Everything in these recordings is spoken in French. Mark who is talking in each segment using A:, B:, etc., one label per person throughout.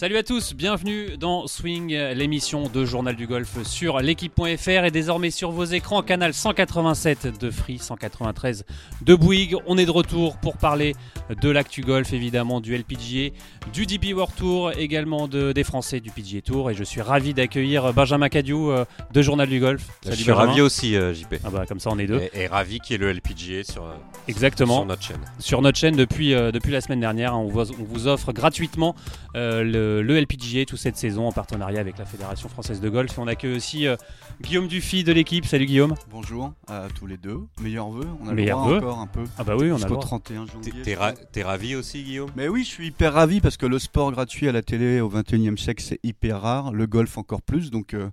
A: Salut à tous, bienvenue dans Swing, l'émission de Journal du Golf sur l'équipe.fr et désormais sur vos écrans, canal 187 de Free, 193 de Bouygues. On est de retour pour parler de l'actu golf, évidemment du LPGA, du DP World Tour, également de, des Français du PGA Tour. Et je suis ravi d'accueillir Benjamin Cadieu euh, de Journal du Golf.
B: je suis ravi aussi, euh, JP.
A: Ah bah, comme ça, on est deux.
B: Et, ravi qu'il y ait le LPGA sur, euh,
A: Exactement.
B: sur notre chaîne.
A: Sur notre chaîne depuis, depuis la semaine dernière, on vous, on vous offre gratuitement le le, LPGA toute cette saison en partenariat avec la Fédération française de golf. Et on accueille aussi euh, Guillaume Dufy de l'équipe. Salut Guillaume.
C: Bonjour à tous les deux. Meilleurs vœux. On a le droit encore un peu.
A: Ah bah oui, on a
C: le 31 janvier.
B: T'es ravi aussi Guillaume?
C: Mais oui, je suis hyper ravi parce que le sport gratuit à la télé au 21e siècle c'est hyper rare. Le golf encore plus. Donc euh,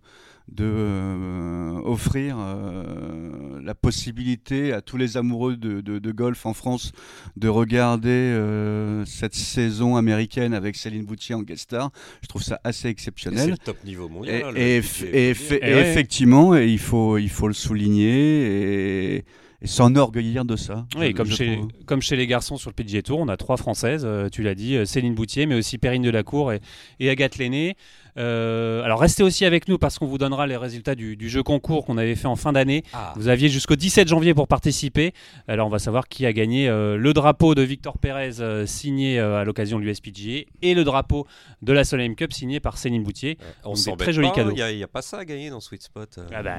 C: de euh, offrir euh, la possibilité à tous les amoureux de, golf en France de regarder euh, cette saison américaine avec Céline Boutier en guest star. Je trouve ça assez exceptionnel. C'est le
B: top niveau mondial.
C: Et, et, effectivement, il, faut, il faut le souligner. Et, s'enorgueillir de ça.
A: Oui, comme, chez, comme chez les garçons sur le PGA Tour, on a trois Françaises, tu l'as dit, Céline Boutier, mais aussi Perrine Delacour et, et Agathe Lenné. Euh, alors restez aussi avec nous parce qu'on vous donnera les résultats du, jeu concours qu'on avait fait en fin d'année. Ah. Vous aviez jusqu'au 17 janvier pour participer. Alors on va savoir qui a gagné euh, le drapeau de Victor Pérez euh, signé à l'occasion de l'USPGA et le drapeau de la Solheim Cup signé par Céline Boutier.
B: On s'en très joli cadeau. Il n'y a, pas ça à gagner dans Sweet Spot.
A: Ah bah,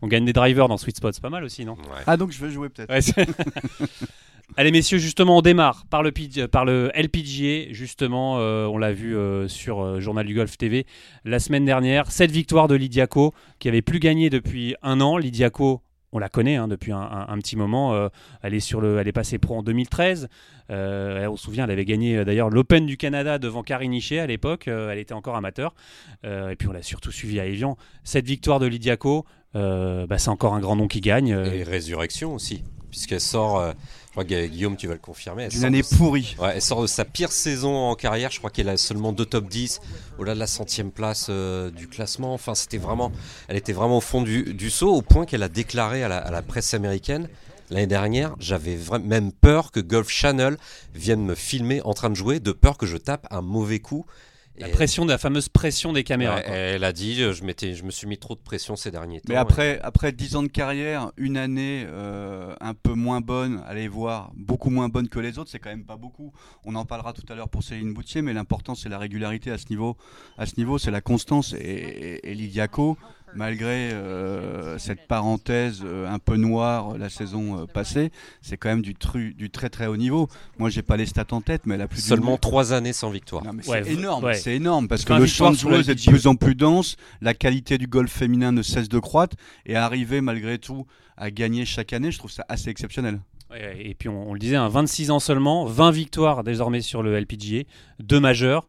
A: on gagne des drivers dans Sweet Spot, c'est pas mal aussi, non?
C: Ah donc je vais jouer peut-être.
A: Allez messieurs, justement, on démarre par le, LPGA. Justement, euh, on l'a vu euh, sur euh, Journal du Golf TV la semaine dernière. Cette victoire de Lydiaco, qui avait plus gagné depuis un an. Lydiaco, on la connaît hein, depuis un, petit moment. elle, est sur le, elle est passée pro en 2013. on se souvient, elle avait gagné d'ailleurs l'Open du Canada devant Karine Hichet à l'époque. elle était encore amateur. et puis on l'a surtout suivi à Evian. Cette victoire de Lydiaco, bah, c'est encore un grand nom qui gagne.
B: Et Résurrection aussi, puisqu'elle sort crois que Guillaume, tu vas le confirmer.
C: Une année pourrie.
B: Ouais, elle sort de sa pire saison en carrière. Je crois qu'elle a seulement deux top 10, au-delà de la centième place euh, du classement. Enfin, c'était vraiment, elle était vraiment au fond du, du saut, au point qu'elle a déclaré à la, à la presse américaine l'année dernière, j'avais même peur que Golf Channel vienne me filmer en train de jouer, de peur que je tape un mauvais coup.
A: La pression de la fameuse pression des caméras.
B: elle a dit, je, je me suis mis trop de pression ces derniers temps.
C: Mais après, après 10 ans de carrière, une année euh, un peu moins bonne, allez voir, beaucoup moins bonne que les autres, c'est quand même pas beaucoup. On en parlera tout à l'heure pour Céline Boutier, mais l'important c'est la régularité à ce niveau. À ce niveau, c'est la constance. Et, et, et malgré euh, cette parenthèse euh, un peu noire la saison euh, passée, c'est quand même du, du très très haut niveau. Moi, j'ai pas les stats en tête, mais elle a plus
B: seulement trois années sans victoire.
C: c'est énorme, c'est énorme parce que le champ de joueuses est de plus en plus dense, la qualité du golf féminin ne cesse de croître et arriver malgré tout à gagner chaque année, je trouve ça assez exceptionnel.
A: Et puis on, le disait, 26 ans seulement, 20 victoires désormais sur le LPGA, deux majeurs.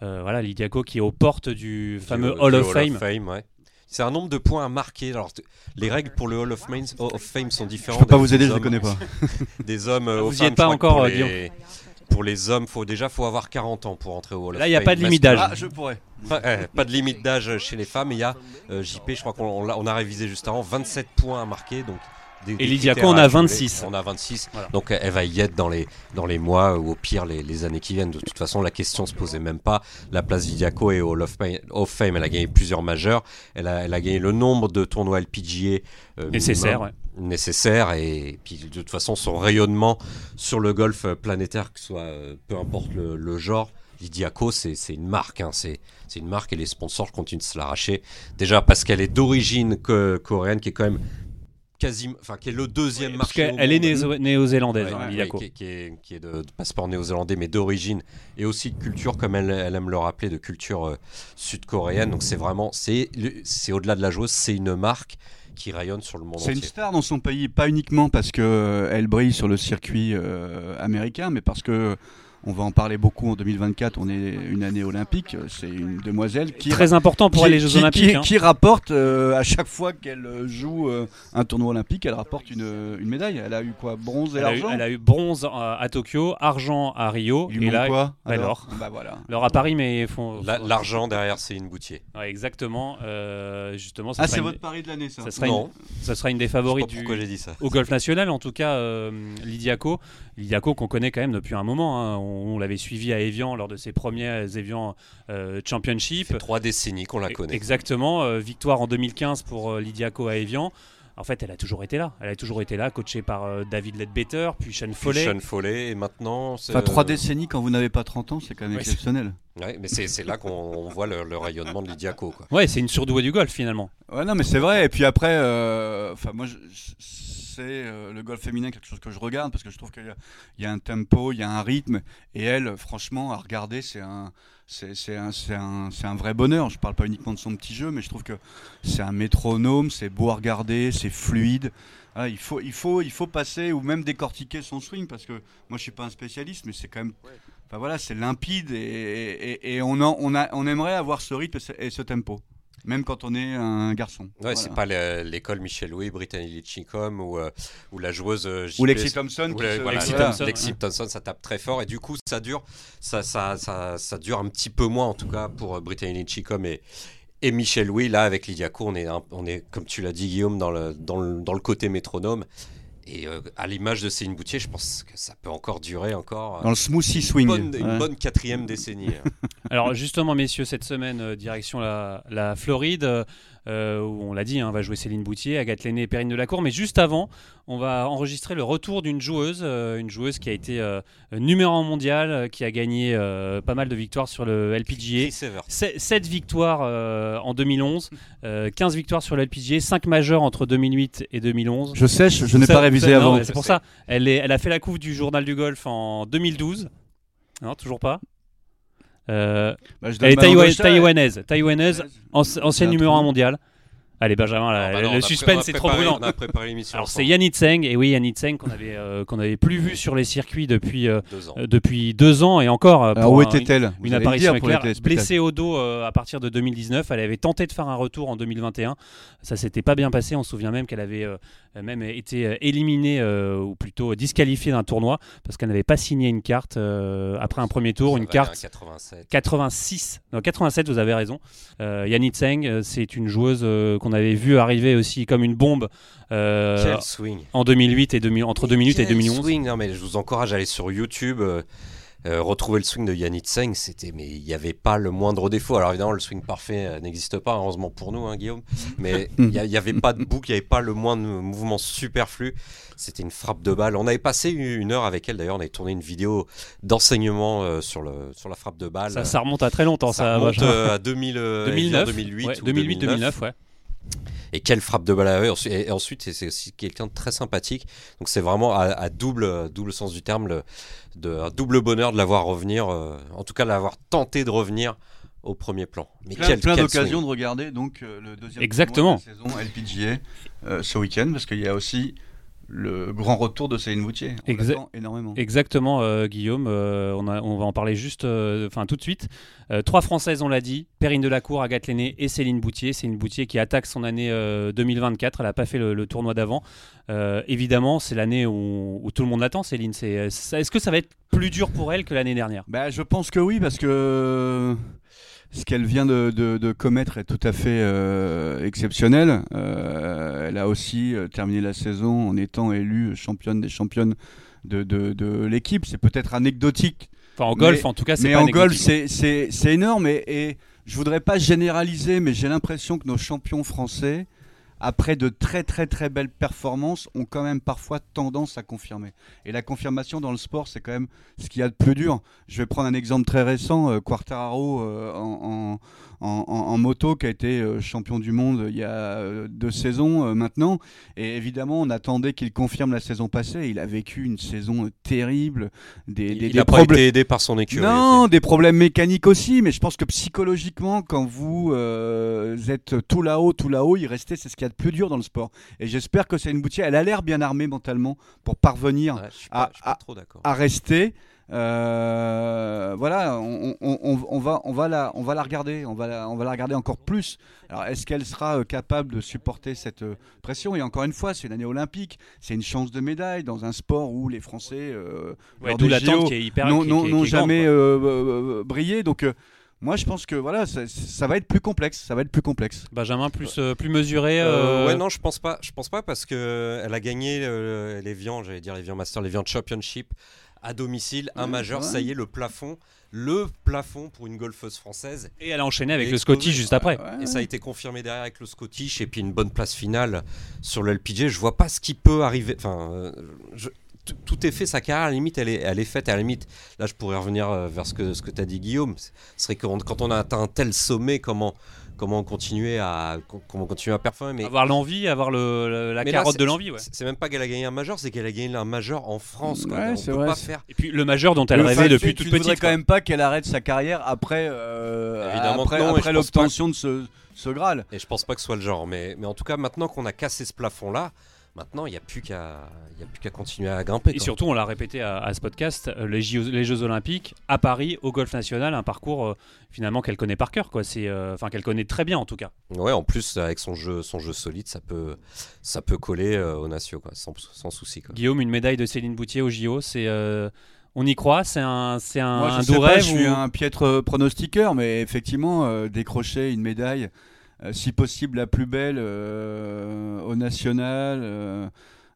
A: voilà, Lidiaco qui est aux portes du fameux Hall, of Fame.
B: C'est un nombre de points à marquer. Alors, les règles pour le Hall of, Fame sont différentes.
C: Je peux pas vous aider, je ne connais pas.
B: des hommes.
A: Euh, vous n'y êtes pas encore,
B: pour
A: les,
B: pour les hommes, faut déjà faut avoir 40 ans pour entrer au Hall of
A: Là, il n'y a pas de limite d'âge.
C: Ah, je pourrais.
B: Pas, de limite d'âge chez les femmes. Il y a euh, JP, je crois qu'on a, a révisé juste avant, 27 points à marquer. Donc
A: et Lydiaco, on a 26.
B: On a 26. Donc elle va y être dans les, dans les mois ou au pire les, années qui viennent. De toute façon, la question se posait même pas. La place Lydiaco est au Hall of Fame. Elle a gagné plusieurs majeurs. Elle a, elle a gagné le nombre de tournois LPGA
A: euh, nécessaire.
B: Nécessaire. Et puis de toute façon, son rayonnement sur le golf planétaire, que ce soit euh, peu importe le, genre. Lydiaco, c'est une marque, hein. c'est une marque et les sponsors continuent de se l'arracher. Déjà parce qu'elle est d'origine coréenne, qui est quand même quasiment, enfin qui est le deuxième marché.
A: Elle est néo-zélandaise, hein,
B: qui, est, de, passeport néo-zélandais, mais d'origine et aussi de culture, comme elle, aime le rappeler, de culture euh, sud-coréenne. Donc c'est vraiment, c'est au-delà de la joueuse, c'est une marque qui rayonne sur le monde entier.
C: C'est une star dans son pays, pas uniquement parce qu'elle euh, brille sur le circuit euh, américain, mais parce que on va en parler beaucoup en 2024. On est une année olympique. C'est une demoiselle qui
A: très important pour les Jeux Olympiques.
C: Qui, hein. qui rapporte euh, à chaque fois qu'elle joue euh, un tournoi olympique, elle rapporte une, une, médaille. Elle a eu quoi? Bronze et argent?
A: elle a eu bronze à, Tokyo, argent à Rio.
C: et là, quoi?
A: alors, bah voilà. Alors à Paris, mais font.
B: L'argent derrière, c'est une boutier.
A: exactement. Euh, justement.
C: Ça ah, c'est votre pari de l'année, ça?
A: Ça sera, Une, ça sera une des favoris du.
B: Pourquoi j'ai dit ça
A: Au golf national, en tout cas, Lydiaco. Lydiaco qu'on connaît quand même depuis un moment. Hein on, l'avait suivi à Evian lors de ses premiers Evian euh, Championship.
B: Fait trois décennies qu'on la connaît.
A: Exactement. euh, victoire en 2015 pour euh, Lydia Ko à Evian. En fait, elle a toujours été là. Elle a toujours été là, coachée par euh, David Ledbetter, puis Sean
B: Puis
A: Foley.
B: Sean Foley, et maintenant. c'est,
C: Enfin, trois
B: euh,
C: décennies quand vous n'avez pas 30 ans, c'est quand même
A: Ouais,
C: exceptionnel.
B: ouais, mais c'est là qu'on on voit le, le rayonnement de Lydia Ko. Quoi.
A: Ouais, c'est une surdouée du golf finalement.
C: Ouais, non, mais c'est vrai. Et puis après, euh, enfin, moi, je- je- c'est euh, le golf féminin quelque chose que je regarde parce que je trouve qu'il y, a- il y a un tempo, il y a un rythme. Et elle, franchement, à regarder, c'est un, c'est un, c'est un, c'est un vrai bonheur. Je parle pas uniquement de son petit jeu, mais je trouve que c'est un métronome, c'est beau à regarder, c'est fluide. Ah, il, faut, il, faut, il faut passer ou même décortiquer son swing parce que moi, je suis pas un spécialiste, mais c'est quand même. Enfin voilà, c'est limpide et, et- et on, en- on, a, on aimerait avoir ce rythme et ce, et ce tempo, même quand on est un garçon.
B: Ouais,
C: Voilà.
B: c'est pas le- l'école Michel Louis, Brittany Litchicum ou, euh, ou la joueuse euh,
C: Ou Lexi Thompson.
B: Ou
C: se-
B: voilà,
A: Lexi
C: voilà.
A: Thompson.
B: Lexi Thompson, ça tape très fort et du coup ça dure, ça, ça, ça, ça dure un petit peu moins en tout cas pour euh, Brittany Litchicum et, et Michel Louis. Là avec Lydia Ko, on est, on est comme tu l'as dit Guillaume dans le, dans le, dans le côté métronome et euh, à l'image de Céline Boutier, je pense que ça peut encore durer encore euh,
C: Dans le smoothie
B: une,
C: swing.
B: bonne, une bonne quatrième décennie.
A: Alors justement, messieurs, cette semaine, euh, direction la, la Floride, euh, où on l'a dit, hein, on va jouer Céline Boutier, Agathe Lenné et Perrine Delacour. Mais juste avant, on va enregistrer le retour d'une joueuse, euh, une joueuse qui a été euh, numéro 1 mondial, qui a gagné euh, pas mal de victoires sur le LPGA.
B: Chris Evert.
A: 7 victoires euh, en 2011, euh, 15 victoires sur le LPGA, 5 majeures entre 2008 et 2011.
C: Je sèche, je n'ai pas révisé avant.
A: mais C'est pour ça. Elle, est, elle a fait la couve du journal du golf en 2012. Non, toujours pas. Euh,
C: Bah,
A: elle est taïwanaise, taïwanaise, anci- ancienne numéro
C: trou.
A: 1 mondial. Allez Benjamin, la-
B: Ah, bah non,
A: le suspense
B: a
A: c'est trop brûlant.
B: On a préparé l'émission.
A: Alors c'est. Yannick Tseng, et oui Yannick Tseng qu'on avait euh, qu'on avait plus vu sur les circuits depuis euh,
B: Deux ans.
A: euh, depuis deux ans et encore.
C: Alors
A: pour
C: où
A: un-
C: était-elle?
A: une
C: le
A: apparition
C: dire pour les
A: éclair, blessée au dos euh, à partir de 2019. Elle avait tenté de faire un retour en 2021. Ça s'était pas bien passé. On se souvient même qu'elle avait euh, même été éliminée euh, ou plutôt disqualifiée d'un tournoi parce qu'elle n'avait pas signé une carte euh, après un premier tour,
B: Ça
A: une carte
B: un 87.
A: 86, non 87, vous avez raison. Euh, Yannick Tseng, c'est une joueuse euh, qu'on avait vue arriver aussi comme une bombe euh,
B: Quel swing.
A: en 2008 et 2000, entre 2008 et
B: Quel
A: 2011.
B: swing. Non, mais je vous encourage à aller sur YouTube, euh, euh, retrouver le swing de Yannick Tseng. C'était, mais il n'y avait pas le moindre défaut. Alors évidemment, le swing parfait euh, n'existe pas, heureusement pour nous, hein, Guillaume. Mais il n'y avait pas de boucle, il n'y avait pas le moindre mouvement superflu. C'était une frappe de balle. On avait passé une heure avec elle. D'ailleurs, on avait tourné une vidéo d'enseignement euh, sur, le, sur la frappe de balle.
A: Ça, ça remonte à très longtemps, ça.
B: Ça remonte euh, à 2000, euh,
A: 2009,
B: 2008
A: ouais,
B: ou
A: 2008, 2009, ouais.
B: Et quelle frappe de balle avait. Ensuite- Et ensuite, c'est- aussi quelqu'un de très sympathique. Donc c'est vraiment à, à double, double sens du terme, le, de, un double bonheur de l'avoir revenir, euh, en tout cas de l'avoir tenté de revenir au premier plan. Mais
C: Plein,
B: quel,
C: plein d'occasions de regarder donc euh, le deuxième
A: Exactement.
C: de la saison LPGA euh, ce week-end parce qu'il y a aussi le grand retour de Céline. On
A: Exa-
C: énormément.
A: Exactement, euh, Guillaume. euh, on, a- on va en parler juste, euh, enfin tout de suite. Trois Françaises, on l'a dit Perrine Delacour, Agathe Lenné et Céline Boutier. Céline Boutier qui attaque son année euh, 2024. Elle n'a pas fait le, le tournoi d'avant. Évidemment, c'est l'année où, où tout le monde l'attend, Céline. Est-ce que ça va être plus dur pour elle que l'année dernière?
C: Bah, je pense que oui, parce que ce qu'elle vient de, de- de commettre est tout à fait euh, exceptionnel. Euh, elle a aussi euh, terminé la saison en étant élue championne des championnes de, l'équipe. C'est peut-être anecdotique,
A: Enfin, en golf,
C: Mais-
A: en tout cas, c'est
C: mais
A: pas
C: en golf, c'est énorme. Et, et je voudrais pas généraliser, mais j'ai l'impression que nos champions français, après de très très très belles performances, ont quand même parfois tendance à confirmer. Et la confirmation dans le sport, c'est quand même ce qu'il y a de plus dur. Je vais prendre un exemple très récent, euh, Quartararo euh, en, en- en- en- en moto, qui a été euh, champion du monde il y a euh, deux saisons euh, maintenant. Et évidemment, on attendait qu'il confirme la saison passée. Il a vécu une saison terrible, des,
B: Il n'a pas été aidé par son écurie.
C: Non, des problèmes mécaniques aussi, mais je pense que psychologiquement, quand vous euh, êtes tout là-haut, tout là-haut, y rester, c'est ce qu'il y a de plus dur dans le sport. Et j'espère que c'est une boutière. Elle a l'air bien armée mentalement pour parvenir
B: Ouais, je suis pas, je suis pas trop d'accord.
C: à rester. Euh, voilà, on, on- on- on va, on, va la, on va la regarder, on va la, on va la regarder encore plus. Alors, est-ce qu'elle sera euh, capable de supporter cette euh, pression? Et encore une fois, c'est une année olympique, c'est une chance de médaille dans un sport où les Français euh,
A: Ouais, D'où l'attente qui est hyper qui- qui- qui est grande,
C: jamais euh, euh, euh, brillé. Donc, euh, moi, je pense que voilà, ça, ça va être plus complexe. Ça va être plus complexe.
A: Benjamin, plus, euh, plus mesuré.
B: Euh,
A: euh,
B: ouais, non, je pense pas. Je pense pas parce que elle a gagné euh, les Vians, j'allais dire les Vians Masters, les Vians Championship à domicile, un
C: Ouais,
B: majeur,
C: ouais.
B: ça y est, le plafond, le plafond pour une golfeuse française.
A: Et elle a enchaîné avec le Scottish juste après.
C: Ouais,
B: Et ça a été confirmé derrière avec le Scottish et puis une bonne place finale sur le LPG. Je vois pas ce qui peut arriver. Enfin, euh, je- tout- tout est fait, sa carrière, à la limite, elle est, elle est faite. À la limite, là, je pourrais revenir euh, vers ce que, ce que tu as dit, Guillaume. Ce serait que quand on a atteint un tel sommet, comment, comment continuer à, comment continuer à performer. Mais
A: Avoir l'envie, avoir le, le- la
B: Mais là,
A: carotte de l'envie. Ouais.
B: c'est c'est même pas qu'elle a gagné un majeur, c'est qu'elle a gagné un majeur en France. Quoi.
C: Ouais,
B: on peut
C: vrai,
B: pas faire.
A: Et puis le majeur dont elle
C: Le
A: rêvait
C: fait-
A: depuis
C: tu
A: toute
C: ne voudrais
A: petite.
C: quand
A: quoi.
C: même pas qu'elle arrête sa carrière après, euh,
B: Évidemment
C: après, après l'obtention de ce, ce Graal.
B: Et je pense pas que ce soit le genre. Mais, mais en tout cas, maintenant qu'on a cassé ce plafond-là, maintenant, il n'y a plus qu'à il y a plus qu'à continuer à grimper.
A: Et
B: quoi.
A: surtout, on l'a répété à, à ce podcast, euh, les, Jeux Olympiques à Paris, au Golf National, un parcours euh, finalement qu'elle connaît par cœur, quoi. C'est, euh, enfin qu'elle connaît très bien en tout cas.
B: Ouais, en plus, avec son jeu, son jeu solide, ça peut, ça peut coller euh, au Natio, quoi, sans, sans souci. Quoi.
A: Guillaume, une médaille de Céline Boutier au JO, c'est, euh, on y croit, c'est un, c'est un,
C: Moi, je
A: un
C: sais
A: doux
C: pas,
A: rêve.
C: je suis un piètre pronostiqueur, mais effectivement, euh, décrocher une médaille, euh, si possible la plus belle euh, au national, euh,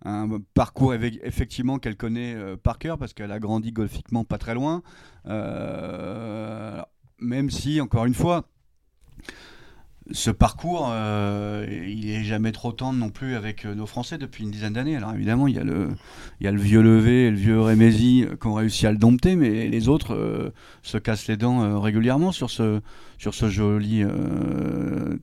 C: un parcours effectivement qu'elle connaît euh, par cœur parce qu'elle a grandi golfiquement pas très loin. Euh, même si, encore une fois, ce parcours, euh, il est jamais trop tendre non plus avec euh, nos Français depuis une dizaine d'années. Alors évidemment, il y a le, il y a le vieux Levé et le vieux Rémézy qui ont réussi à le dompter, mais les autres euh, se cassent les dents régulièrement sur ce, sur ce joli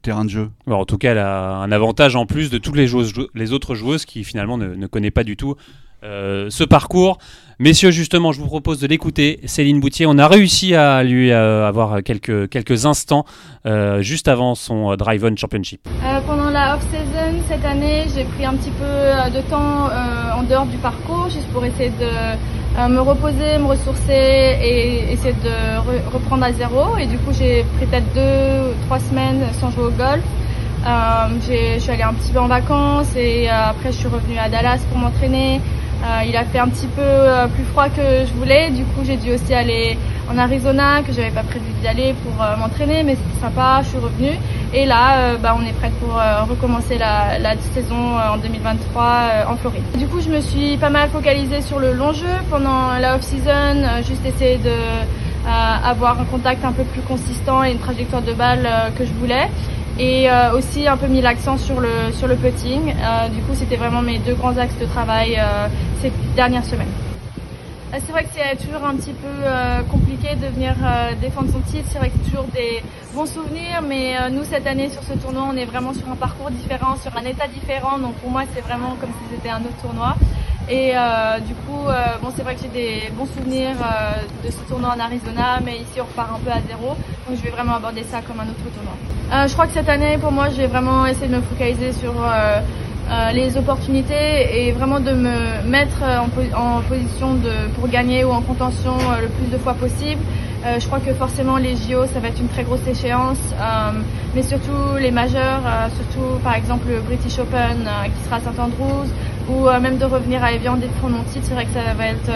C: terrain de jeu.
A: Alors, en tout cas, elle a un avantage en plus de toutes les, joueuses, les autres joueuses qui finalement ne, ne connaissent pas du tout euh, ce parcours. Messieurs, justement, je vous propose de l'écouter. Céline Boutier, on a réussi à lui euh, avoir quelques, quelques instants euh, juste avant son Drive-On Championship.
D: Pendant la off-season cette année, j'ai pris un petit peu de temps en dehors du parcours, juste pour essayer de me reposer, me ressourcer et essayer de re- reprendre à zéro. Et du coup, j'ai pris peut-être deux, trois semaines sans jouer au golf. Je suis allée un petit peu en vacances et après je suis revenue à Dallas pour m'entraîner. Euh, il a fait un petit peu euh, plus froid que je voulais, du coup j'ai dû aussi aller en Arizona, que j'avais pas prévu d'y aller pour euh, m'entraîner, mais c'était sympa, je suis revenue. Et là, bah, on est prête pour recommencer la, saison en 2023 euh, en Floride. Du coup, je me suis pas mal focalisée sur le long jeu pendant la off-season, juste essayer de avoir un contact un peu plus consistant et une trajectoire de balle que je voulais. Et euh, aussi un peu mis l'accent sur le, sur le putting. Euh, du coup, c'était vraiment mes deux grands axes de travail euh, ces dernières semaines. Euh, C'est vrai que c'est toujours un petit peu euh, compliqué de venir euh, défendre son titre. C'est vrai que c'est toujours des bons souvenirs, mais nous cette année sur ce tournoi, on est vraiment sur un parcours différent, sur un état différent. Donc pour moi, c'est vraiment comme si c'était un autre tournoi. Et euh, du coup, euh, bon, c'est vrai que j'ai des bons souvenirs euh, de ce tournoi en Arizona, mais ici on repart un peu à zéro. Donc je vais vraiment aborder ça comme un autre tournoi. Je crois que cette année, pour moi, j'ai vraiment essayé de me focaliser sur euh, les opportunités et vraiment de me mettre en, po- en position de, pour gagner ou en contention le plus de fois possible. Euh, je crois que forcément les JO, ça va être une très grosse échéance, euh, mais surtout les majeurs, euh, surtout par exemple le British Open qui sera à St Andrews, ou même de revenir à Evian prendre mon titre, c'est vrai que ça va être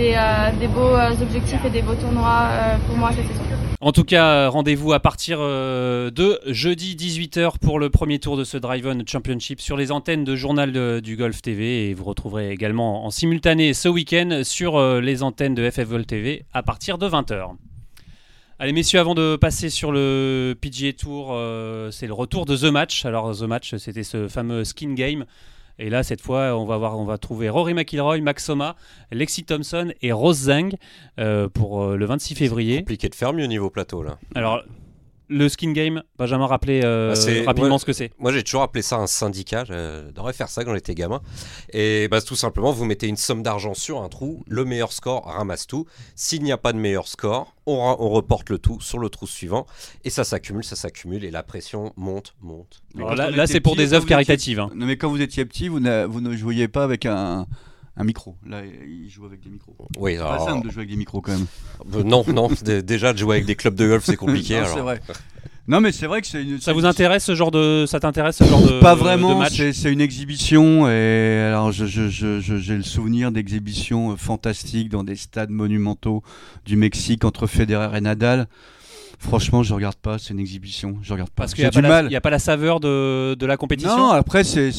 D: euh, des beaux euh, objectifs et des beaux tournois euh, pour moi cette saison.
A: En tout cas, rendez-vous à partir de jeudi 18h pour le premier tour de ce Drive-On Championship sur les antennes de Journal du Golf TV et vous retrouverez également en simultané ce week-end sur les antennes de FF Vol TV à partir de 20h. Allez messieurs, avant de passer sur le PGA Tour, c'est le retour de The Match. Alors The Match, c'était ce fameux skin game. Et là, cette fois, on va, voir, on va trouver Rory McIlroy, Max Soma, Lexi Thompson et Rose Zhang euh, pour euh, le 26 février.
B: Compliqué de faire mieux niveau plateau là.
A: Alors, le skin game, Benjamin, rappelez euh,
B: Bah,
A: rapidement
B: ouais.
A: ce que c'est.
B: Moi, j'ai toujours appelé ça un syndicat. Je devrais faire ça quand j'étais gamin. Et bah, tout simplement, vous mettez une somme d'argent sur un trou. Le meilleur score ramasse tout. S'il n'y a pas de meilleur score, on, reporte le tout sur le trou suivant. Et ça s'accumule, ça s'accumule. Et la pression monte, monte.
A: Alors là, c'est pour des œuvres caritatives. hein.
C: Non, mais quand vous étiez petit, vous ne jouiez pas avec un, un micro. Là, ils jouent avec des micros.
B: Oui,
C: C'est pas
B: alors,
C: simple de jouer avec des micros quand même.
B: euh, non, non. d- déjà, de jouer avec des clubs de golf, c'est compliqué.
C: Non,
B: alors.
C: c'est vrai. Non, mais c'est vrai que c'est une.
A: Ça vous intéresse ce genre de, ça t'intéresse ce genre de
C: Pas
A: de
C: vraiment,
A: match
C: c'est c'est une exhibition et alors je- je- je- je- j'ai le souvenir d'exhibitions euh, fantastiques dans des stades monumentaux du Mexique entre Federer et Nadal. Franchement, je regarde pas, c'est une exhibition, je regarde pas.
A: Parce qu'il n'y a, pas
C: du
A: la-
C: mal.
A: il y a pas la saveur de, de la compétition?
C: Non, après c'est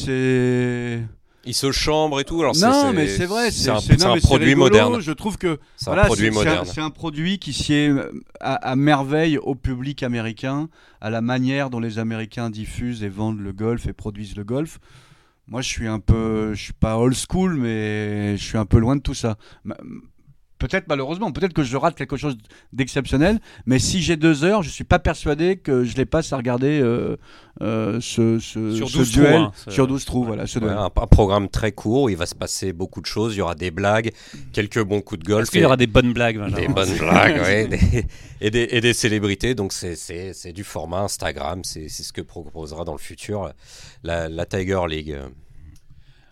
B: Il se chambre et tout. Alors
C: non, mais c'est vrai,
B: c'est un,
C: non,
B: produit
C: rigolo.
B: moderne.
C: Je trouve que
B: C'est un produit
C: c'est un- un produit qui sied euh, à, à merveille au public américain, à la manière dont les Américains diffusent et vendent le golf et produisent le golf. Moi, je suis un peu, je suis pas old school, mais je suis un peu loin de tout ça. Peut-être malheureusement, peut-être que je rate quelque chose d'exceptionnel, mais si j'ai deux heures, je suis pas persuadé que je les passe à regarder euh, euh, ce, ce,
A: Sur
C: ce
A: 12 trous,
C: duel
A: hein, ce-
C: sur 12 trous. Voilà, ce
B: Ouais,
C: duel.
B: un, un programme très court, où il va se passer beaucoup de choses, il y aura des blagues, quelques bons coups de golf.
A: Est-ce qu'il y aura des bonnes blagues, Benjamin
B: Des bonnes blagues, ouais, des- et, des, et des célébrités. Donc c'est- du format Instagram, c'est c'est ce que proposera dans le futur la, la Tiger League.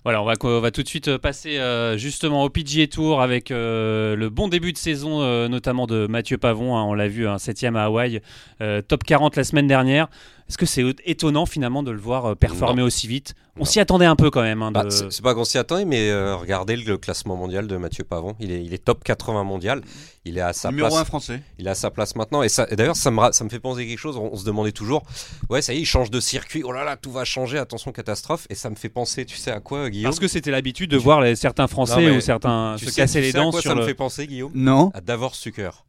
A: Voilà, on va, tout de suite passer euh, justement au PGA Tour avec euh, le bon début de saison, euh, notamment de Mathieu Pavon. hein, on l'a vu, un septième à Hawaï, euh, top 40 la semaine dernière. Est-ce que c'est étonnant finalement de le voir euh, performer aussi vite? On s'y attendait un peu quand même. hein, de-
B: Bah, c'est c'est pas qu'on s'y attendait, mais euh, regardez le classement mondial de Mathieu Pavon. Il est, il est top 80 mondial. Il est à sa
C: Numéro
B: place.
C: 1 français.
B: Il est à sa place maintenant. Et, d'ailleurs, ça me, ra- ça me fait penser quelque chose. On, on se demandait toujours, ouais, ça y est, il change de circuit. Oh là là, tout va changer. Attention, catastrophe. Et ça me fait penser, tu sais à quoi, Guillaume?
A: Parce que c'était l'habitude de voir les, certains Français
B: Non,
A: ou certains
B: Tu
A: se
B: sais-
A: casser
B: tu
A: les
B: sais à
A: dents
B: quoi
A: sur
B: ça
A: le.
B: me fait penser, Guillaume?
C: Non.
B: À Davor Suker.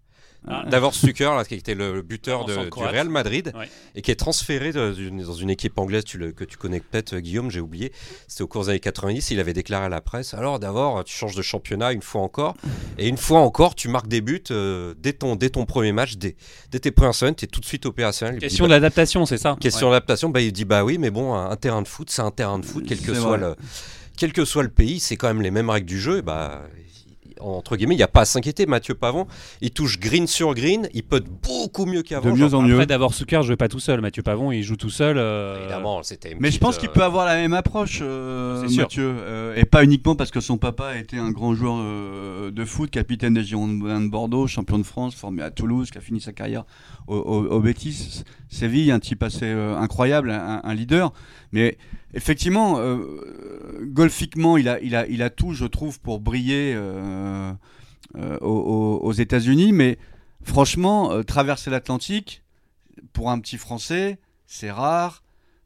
A: Ah.
B: Davor Suker, là, qui était le buteur de- du
A: Croate.
B: Real Madrid
A: Ouais.
B: et qui est transféré de- dans une équipe anglaise tu le- que tu connais peut-être, euh, Guillaume, j'ai oublié. C'était au cours des années 90. Il avait déclaré à la presse Alors, Davor, tu changes de championnat une fois encore. Et une fois encore, tu marques des buts euh, dès, ton, dès ton premier match, dès, dès tes premières semaines, tu es tout de suite opérationnel.
A: Question
B: bah,
A: d'adaptation, c'est ça?
B: question d'adaptation, bah, il dit Bah oui, mais bon, un, un terrain de foot, c'est un terrain de foot, quel que, soit
C: vrai.
B: le, quel que soit le pays, c'est quand même les mêmes règles du jeu. Et bah, entre guillemets, il n'y a pas à s'inquiéter. Mathieu Pavon, il touche green sur green, il peut beaucoup mieux qu'avant.
C: De mieux en mieux.
A: Après d'avoir Souker, je vais pas tout seul. Mathieu Pavon, il joue tout seul. euh,
B: Évidemment, c'était.
C: Mais je pense qu'il
B: euh,
C: peut avoir la même approche, euh,
A: C'est sûr.
C: Mathieu. euh, et pas uniquement parce que son papa a été un grand joueur euh, de foot, capitaine des Girondins de Bordeaux, champion de France, formé à Toulouse, qui a fini sa carrière au, au, au Betis Séville, un type assez euh, incroyable, un, un leader. Mais effectivement, euh, golfiquement, il a, tout, je trouve, pour briller euh, euh, aux, aux- États-Unis. Mais franchement, traverser l'Atlantique, pour un petit Français, c'est rare,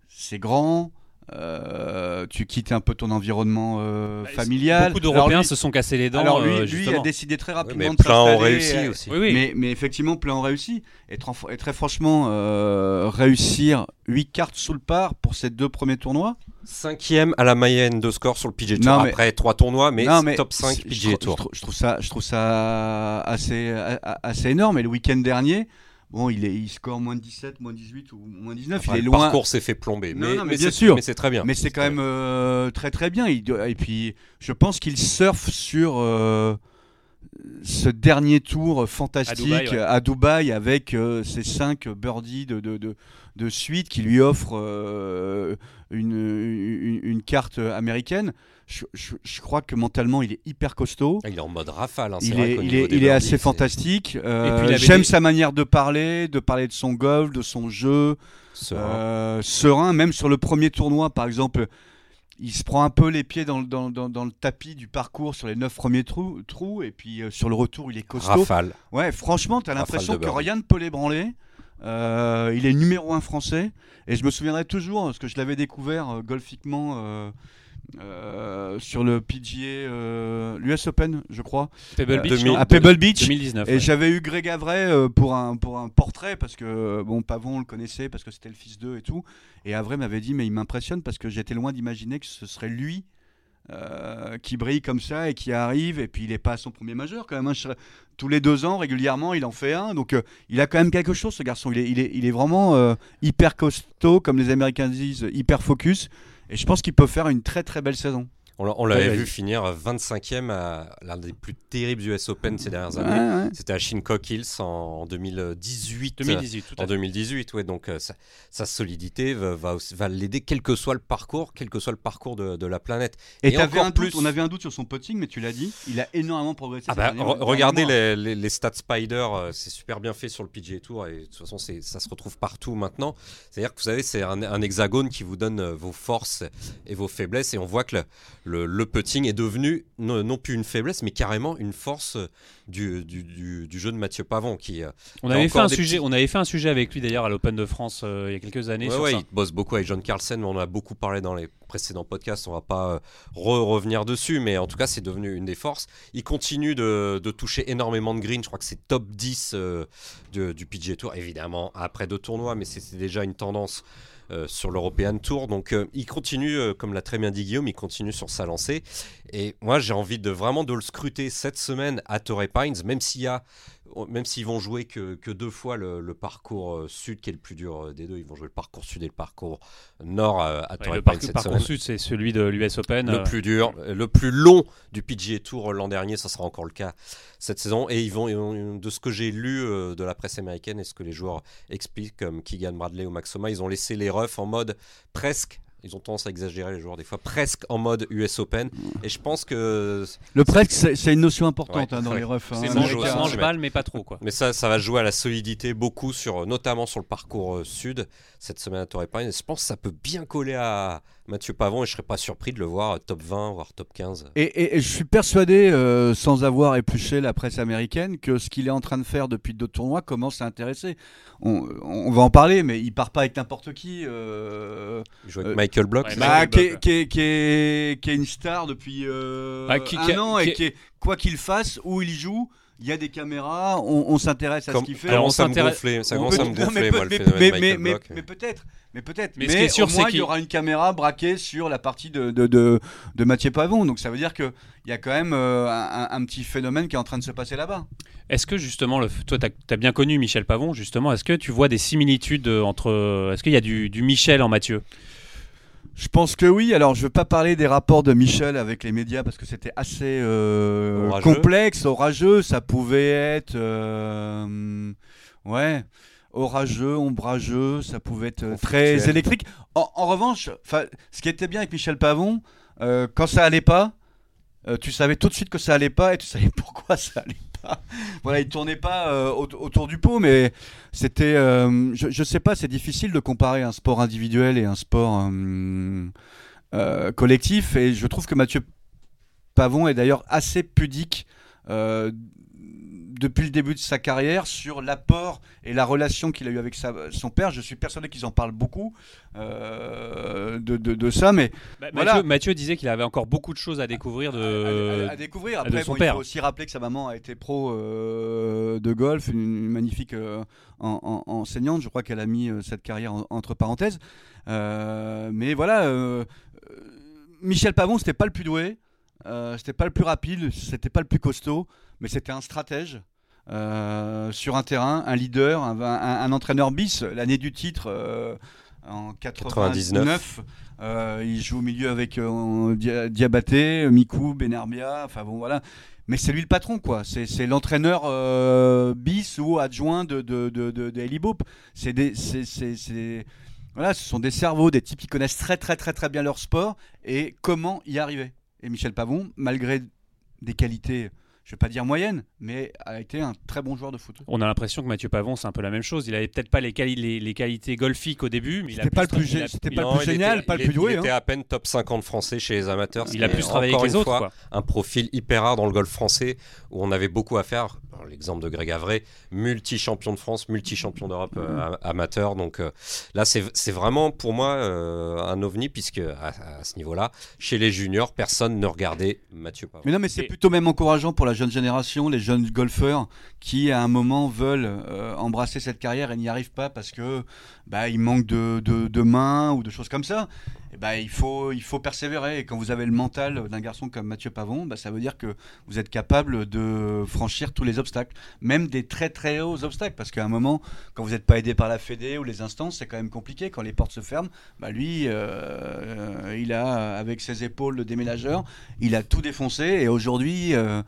C: c'est grand. Euh, tu quittes un peu ton environnement euh,
A: Bah,
C: familial.
A: Beaucoup d'Européens se sont cassés les dents.
C: alors lui,
A: euh,
C: lui a décidé très rapidement
B: mais
C: de
B: plein ont réussi
C: euh,
B: aussi.
A: Oui, oui.
C: Mais, mais effectivement, plein ont réussi. Et, et très franchement, euh, réussir 8 cartes sous le par pour ces deux premiers tournois.
B: Cinquième à la moyenne de score sur le PGA Tour.
C: Non, mais-
B: Après trois tournois, mais,
C: Non, mais
B: top 5
C: c'est- je
B: PGA
C: trou- Je,
B: Tour.
C: je trouve ça, je trouve ça assez, a- a- assez énorme. Et le week-end dernier, bon, il, est, il score moins de 17, moins 18 ou moins 19.
B: Enfin,
C: il est
B: le
C: loin.
B: parcours s'est fait plomber.
C: Non,
B: mais,
C: non, mais
B: mais
C: bien
B: c'est-
C: sûr.
B: Mais c'est très bien.
C: Mais c'est quand même euh, très très bien. Il et puis, je pense qu'il surfe sur euh, ce dernier tour fantastique
A: À Dubaï, ouais.
C: à Dubaï avec euh, ces cinq birdies de, de, de, de suite qui lui offrent euh, une, une, une carte américaine. Je, je- je crois que mentalement, il est hyper costaud.
B: Ah, Il est en mode rafale. hein, c'est
C: Il
B: vrai
C: est, il est,
B: des
C: il est assez fantastique. Euh, J'aime
A: des-
C: sa manière de parler, de parler de son golf, de son jeu
B: serein.
C: euh, serein, même sur le premier tournoi, par exemple, il se prend un peu les pieds dans, le- dans, dans- dans le tapis du parcours sur les neuf premiers trous, trous et puis euh, sur le retour, il est costaud.
B: Rafale.
C: Ouais, franchement, tu as l'impression que rien ne peut l'ébranler. Euh, il est numéro un français et je me souviendrai toujours parce que je l'avais découvert euh, golfiquement euh, sur le PGA, euh, l'US Open, je crois,
A: Pebble
B: Euh,
A: Beach,
B: 2000,
A: non
C: à Pebble Beach.
A: 2019.
C: Et
A: ouais.
C: j'avais eu Greg Avray euh, pour, un, pour un portrait parce que bon Pavon on le connaissait parce que c'était le fils d'eux et tout. Et Avray m'avait dit mais il m'impressionne parce que j'étais loin d'imaginer que ce serait lui qui brille comme ça et qui arrive et puis il est pas à son premier majeur quand même. hein. Je- tous les deux ans régulièrement il en fait un donc il a quand même quelque chose ce garçon. Il est, il est, il est vraiment hyper costaud comme les Américains disent hyper focus. Et je pense qu'il peut faire une très très belle saison.
B: On l'a- on l'avait
A: Ouais,
B: vu
A: ouais.
B: finir 25e à l'un des plus terribles US Open ces dernières années.
C: ouais.
B: C'était à Shinnecock Hills en 2018.
A: 2018, tout
B: En
A: fait.
B: 2018, ouais, donc euh, sa, sa solidité va, va, aussi- va l'aider quel que soit le parcours, quel que soit le parcours de, de la planète.
C: Et,
B: Et encore
C: un doute,
B: plus-
C: on avait un doute sur son putting, mais tu l'as dit, il a énormément progressé.
B: Ah bah, re- regardez les, les- les stats Spider, euh, c'est super bien fait sur le PGA Tour et de toute façon ça se retrouve partout maintenant. C'est-à-dire que vous savez, c'est un, un hexagone qui vous donne euh, vos forces et vos faiblesses et on voit que le, le, le putting est devenu non, non plus une faiblesse mais carrément une force, du, du, du- du jeu de Mathieu Pavon qui. euh,
A: On avait, fait un sujet,
B: petits-
A: on avait fait un sujet avec lui d'ailleurs à l'Open de France euh, il y a quelques années
B: Ouais,
A: sur
B: ouais,
A: ça.
B: il bosse beaucoup avec John Carlsen, mais on en a beaucoup parlé dans les précédents podcasts. On va pas euh, re- revenir dessus, mais en tout cas, c'est devenu une des forces. Il continue de, de toucher énormément de green. Je crois que c'est top 10 euh, de- du PGA Tour, évidemment, après deux tournois, mais c'est déjà une tendance. Euh, sur l'European Tour, donc euh, il continue, euh, comme l'a très bien dit Guillaume, il continue sur sa lancée. Et moi, j'ai envie de vraiment de le scruter cette semaine à Torrey Pines, même s'il y a, même s'ils vont jouer que, que deux fois le, le parcours euh, sud, qui est le plus dur euh, des deux. Ils vont jouer le parcours sud et le parcours nord euh, à
A: Ouais,
B: Torrey
A: le
B: cette
A: parcours
B: semaine.
A: sud, c'est celui de l'US Open.
B: Le plus dur, le plus long du PGA Tour l'an dernier, ça sera encore le cas cette saison. Et ils vont, de ce que j'ai lu de la presse américaine et ce que les joueurs expliquent, comme Keegan Bradley ou Maxoma, ils ont laissé les refs en mode presque. Ils ont tendance à exagérer les joueurs des fois, presque en mode US Open. Et je pense que
C: Le presque, c'est une notion importante
B: Ouais,
C: hein, dans les refs. hein.
A: c'est
B: ça
A: mange, balle, mais pas trop quoi.
B: Mais ça, ça va jouer à la solidité beaucoup, sur, notamment sur le parcours euh, sud cette semaine à Torrey Pines. Et je pense que ça peut bien coller à Mathieu Pavon et je serais pas surpris de le voir top 20, voire top 15.
C: Et, et- et je suis persuadé, euh, sans avoir épluché la presse américaine, que ce qu'il est en train de faire depuis deux tournois commence à intéresser. On, on va en parler, mais il part pas avec n'importe qui. euh,
B: Il joue avec
C: Euh,
B: Michael Block.
A: ouais,
C: bah, qui, est,
A: ouais.
C: qui est- qui est- qui est une star depuis euh,
A: Ah, qui-
C: un an
A: qui
C: et qui est, quoi qu'il fasse, où il joue, il y a des caméras, on, on s'intéresse à
B: Comme-
C: ce qu'il fait.
A: Alors, on
B: commence à me
A: s'intéresse-
B: gonfler, ça commence à me gonfler, moi, le
C: mais-
B: phénomène
C: mais- mais- mais peut-être, mais peut-être.
A: Mais
C: Mais,
A: ce qui est sûr, c'est qu'il-
C: y aura une caméra braquée sur la partie de, de, de, de Mathieu Pavon. Donc ça veut dire qu'il y a quand même euh, un, un petit phénomène qui est en train de se passer là-bas.
A: Est-ce que justement, le, toi, tu as, bien connu Michel Pavon, justement, est-ce que tu vois des similitudes euh, entre. Est-ce qu'il y a du, du Michel en Mathieu?
C: Je pense que oui. Alors, je ne veux pas parler des rapports de Michel avec les médias parce que c'était assez euh,
B: Orageux.
C: complexe, orageux. Ça pouvait être, euh, ouais, orageux, ombrageux. Ça pouvait être euh, très électrique. En, en revanche, ce qui était bien avec Michel Pavon, euh, quand ça allait pas, tu savais tout de suite que ça allait pas et tu savais pourquoi ça allait pas. Voilà, il tournait pas euh, au- autour du pot, mais c'était, euh, je, je sais pas, c'est difficile de comparer un sport individuel et un sport euh, collectif. Et je trouve que Mathieu Pavon est d'ailleurs assez pudique depuis le début de sa carrière sur l'apport et la relation qu'il a eu avec sa- son père. Je suis persuadé qu'ils en parlent beaucoup euh, de, de- de ça, mais
A: Bah,
C: Voilà.
A: Mathieu, Mathieu disait qu'il avait encore beaucoup de choses à découvrir de.
C: à, à- à découvrir.
A: de
C: Après,
A: son
C: bon, il
A: père.
C: faut aussi rappeler que sa maman a été pro euh, de golf, une, une magnifique euh, en- en- enseignante. Je crois qu'elle a mis cette carrière en- entre parenthèses. Mais voilà, Michel Pavon, c'était pas le plus doué, euh, c'était pas le plus rapide, c'était pas le plus costaud, mais c'était un stratège. Euh, sur un terrain, un leader, un, un- un entraîneur bis. L'année du titre, euh, en 99, euh, il joue au milieu avec Dia- Diabaté, Mikou, Benarbia, enfin bon voilà. Mais c'est lui le patron, quoi. C'est l'entraîneur bis ou adjoint de, de, c'est- voilà, ce sont des cerveaux, des types qui connaissent très très très très bien leur sport et comment y arriver? Et Michel Pavon, malgré des qualités, je vais pas dire moyennes, mais a été un très bon joueur de foot.
A: On a l'impression que Mathieu Pavon, c'est un peu la même chose. Il avait peut-être pas les, quali- les, les qualités golfiques au début, mais il a
C: pas le plus
A: il a-
C: pas
A: a-
C: le plus génial,
B: était-
C: pas le plus doué,
B: Il était
C: hein.
B: à peine top 50 français chez les amateurs.
A: Il a plus travaillé
B: encore
A: avec les
B: une
A: autres.
B: fois
A: quoi.
B: un profil hyper rare dans le golf français où on avait beaucoup à faire. L'exemple de Greg Avray, multi-champion de France, multi-champion d'Europe euh, a- amateur. Donc euh, là, c'est c'est vraiment pour moi euh, un ovni, puisque à, à ce niveau-là, chez les juniors, personne ne regardait Mathieu.
C: Mais non, mais c'est
A: Et-
C: plutôt même encourageant pour la jeune génération, les jeunes golfeurs qui, à un moment, veulent euh, embrasser cette carrière et n'y arrivent pas parce que bah, il manque de, de, de mains ou de choses comme ça. Et bah, il, faut, il faut persévérer. Et quand vous avez le mental d'un garçon comme Mathieu Pavon, bah, ça veut dire que vous êtes capable de franchir tous les obstacles, même des très très hauts obstacles. Parce qu'à un moment, quand vous n'êtes pas aidé par la Fédé ou les instances, c'est quand même compliqué. Quand les portes se ferment, bah, lui, euh, il a, avec ses épaules de déménageur, il a tout défoncé et aujourd'hui euh,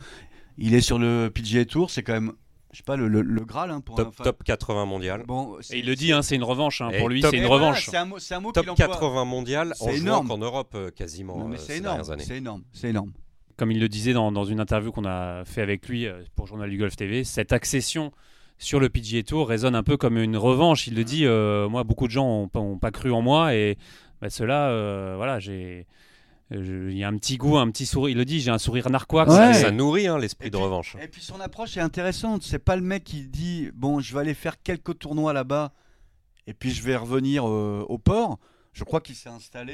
C: il est sur le PGA Tour, c'est quand même, je sais pas, le, le- le Graal hein, pour un
B: Top,
C: enfin,
B: top 80 mondial.
C: Bon,
A: Et
C: c'est-
A: il le dit, hein, c'est une revanche. hein. Pour lui, c'est une
C: Mais voilà,
A: revanche.
C: c'est un un mot
B: Top
C: emploie.
B: 80 mondial en jouant
C: énorme.
B: qu'en Europe euh, quasiment
C: Non, mais
B: euh,
C: c'est
B: ces
C: énorme,
B: dernières années.
C: c'est énorme, c'est énorme.
A: Comme il le disait dans, dans une interview qu'on a fait avec lui euh, pour Journal du Golf TV, cette accession sur le PGA Tour résonne un peu comme une revanche. Il le dit, euh, moi, beaucoup de gens n'ont pas, ont pas cru en moi et bah, ceux-là, euh, voilà, j'ai. Il y a un petit goût, un petit sourire. Il le dit, j'ai un sourire narquois.
C: Ouais.
B: Ça, ça nourrit hein, l'esprit de
C: puis-
B: revanche.
C: Et puis son approche est intéressante. C'est pas le mec qui dit bon, je vais aller faire quelques tournois là-bas et puis je vais revenir euh, au port. Je crois qu'il s'est installé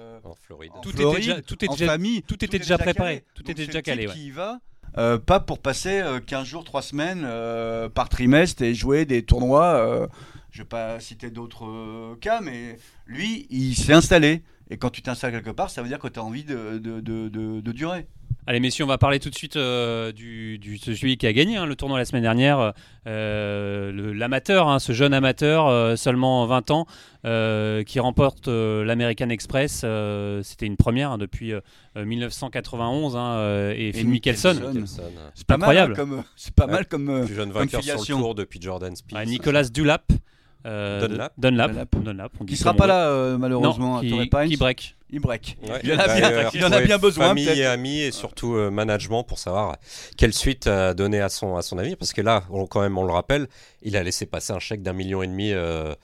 C: euh,
B: En Floride.
C: en
A: Tout était déjà- tout était
C: en
A: déjà-
C: famille.
A: tout était déjà préparé, tout
C: Donc
A: était déjà calé, ouais.
C: Qui y va, euh, pas pour passer euh, 15 jours, 3 semaines euh, par trimestre et jouer des tournois. euh, je vais pas citer d'autres euh, cas, mais lui, il s'est installé. Et quand tu t'installes quelque part, ça veut dire que tu as envie de, de, de- de- de durer.
A: Allez messieurs, on va parler tout de suite euh, du, du- de celui qui a gagné hein, le tournoi la semaine dernière, euh, l'amateur, hein, ce jeune amateur, euh, seulement 20 ans, euh, qui remporte euh, l'American Express. euh, C'était une première hein, depuis euh, 1991 hein, euh, et, Phil
C: Mickelson. C'est pas
A: Incroyable.
C: mal, hein, comme, c'est pas mal comme,
B: plus jeune
C: comme
B: vainqueur sur le tour depuis Jordan Spieth.
A: Ouais, Nicolas Dulap. Euh,
B: Dunlap.
A: Dunlap.
C: Dunlap.
A: Dunlap, on dit
C: qui sera pas là euh, malheureusement
A: Non,
C: à
A: qui,
C: Torrey Pines.
A: qui break.
C: Il break.
B: Ouais.
C: Il en a bien, il en a bien besoin
B: Famille et amis et surtout euh, management pour savoir quelle suite donner à son, à son avis. Parce que là, on, quand même, on le rappelle, il a laissé passer un chèque d'un million et demi euh,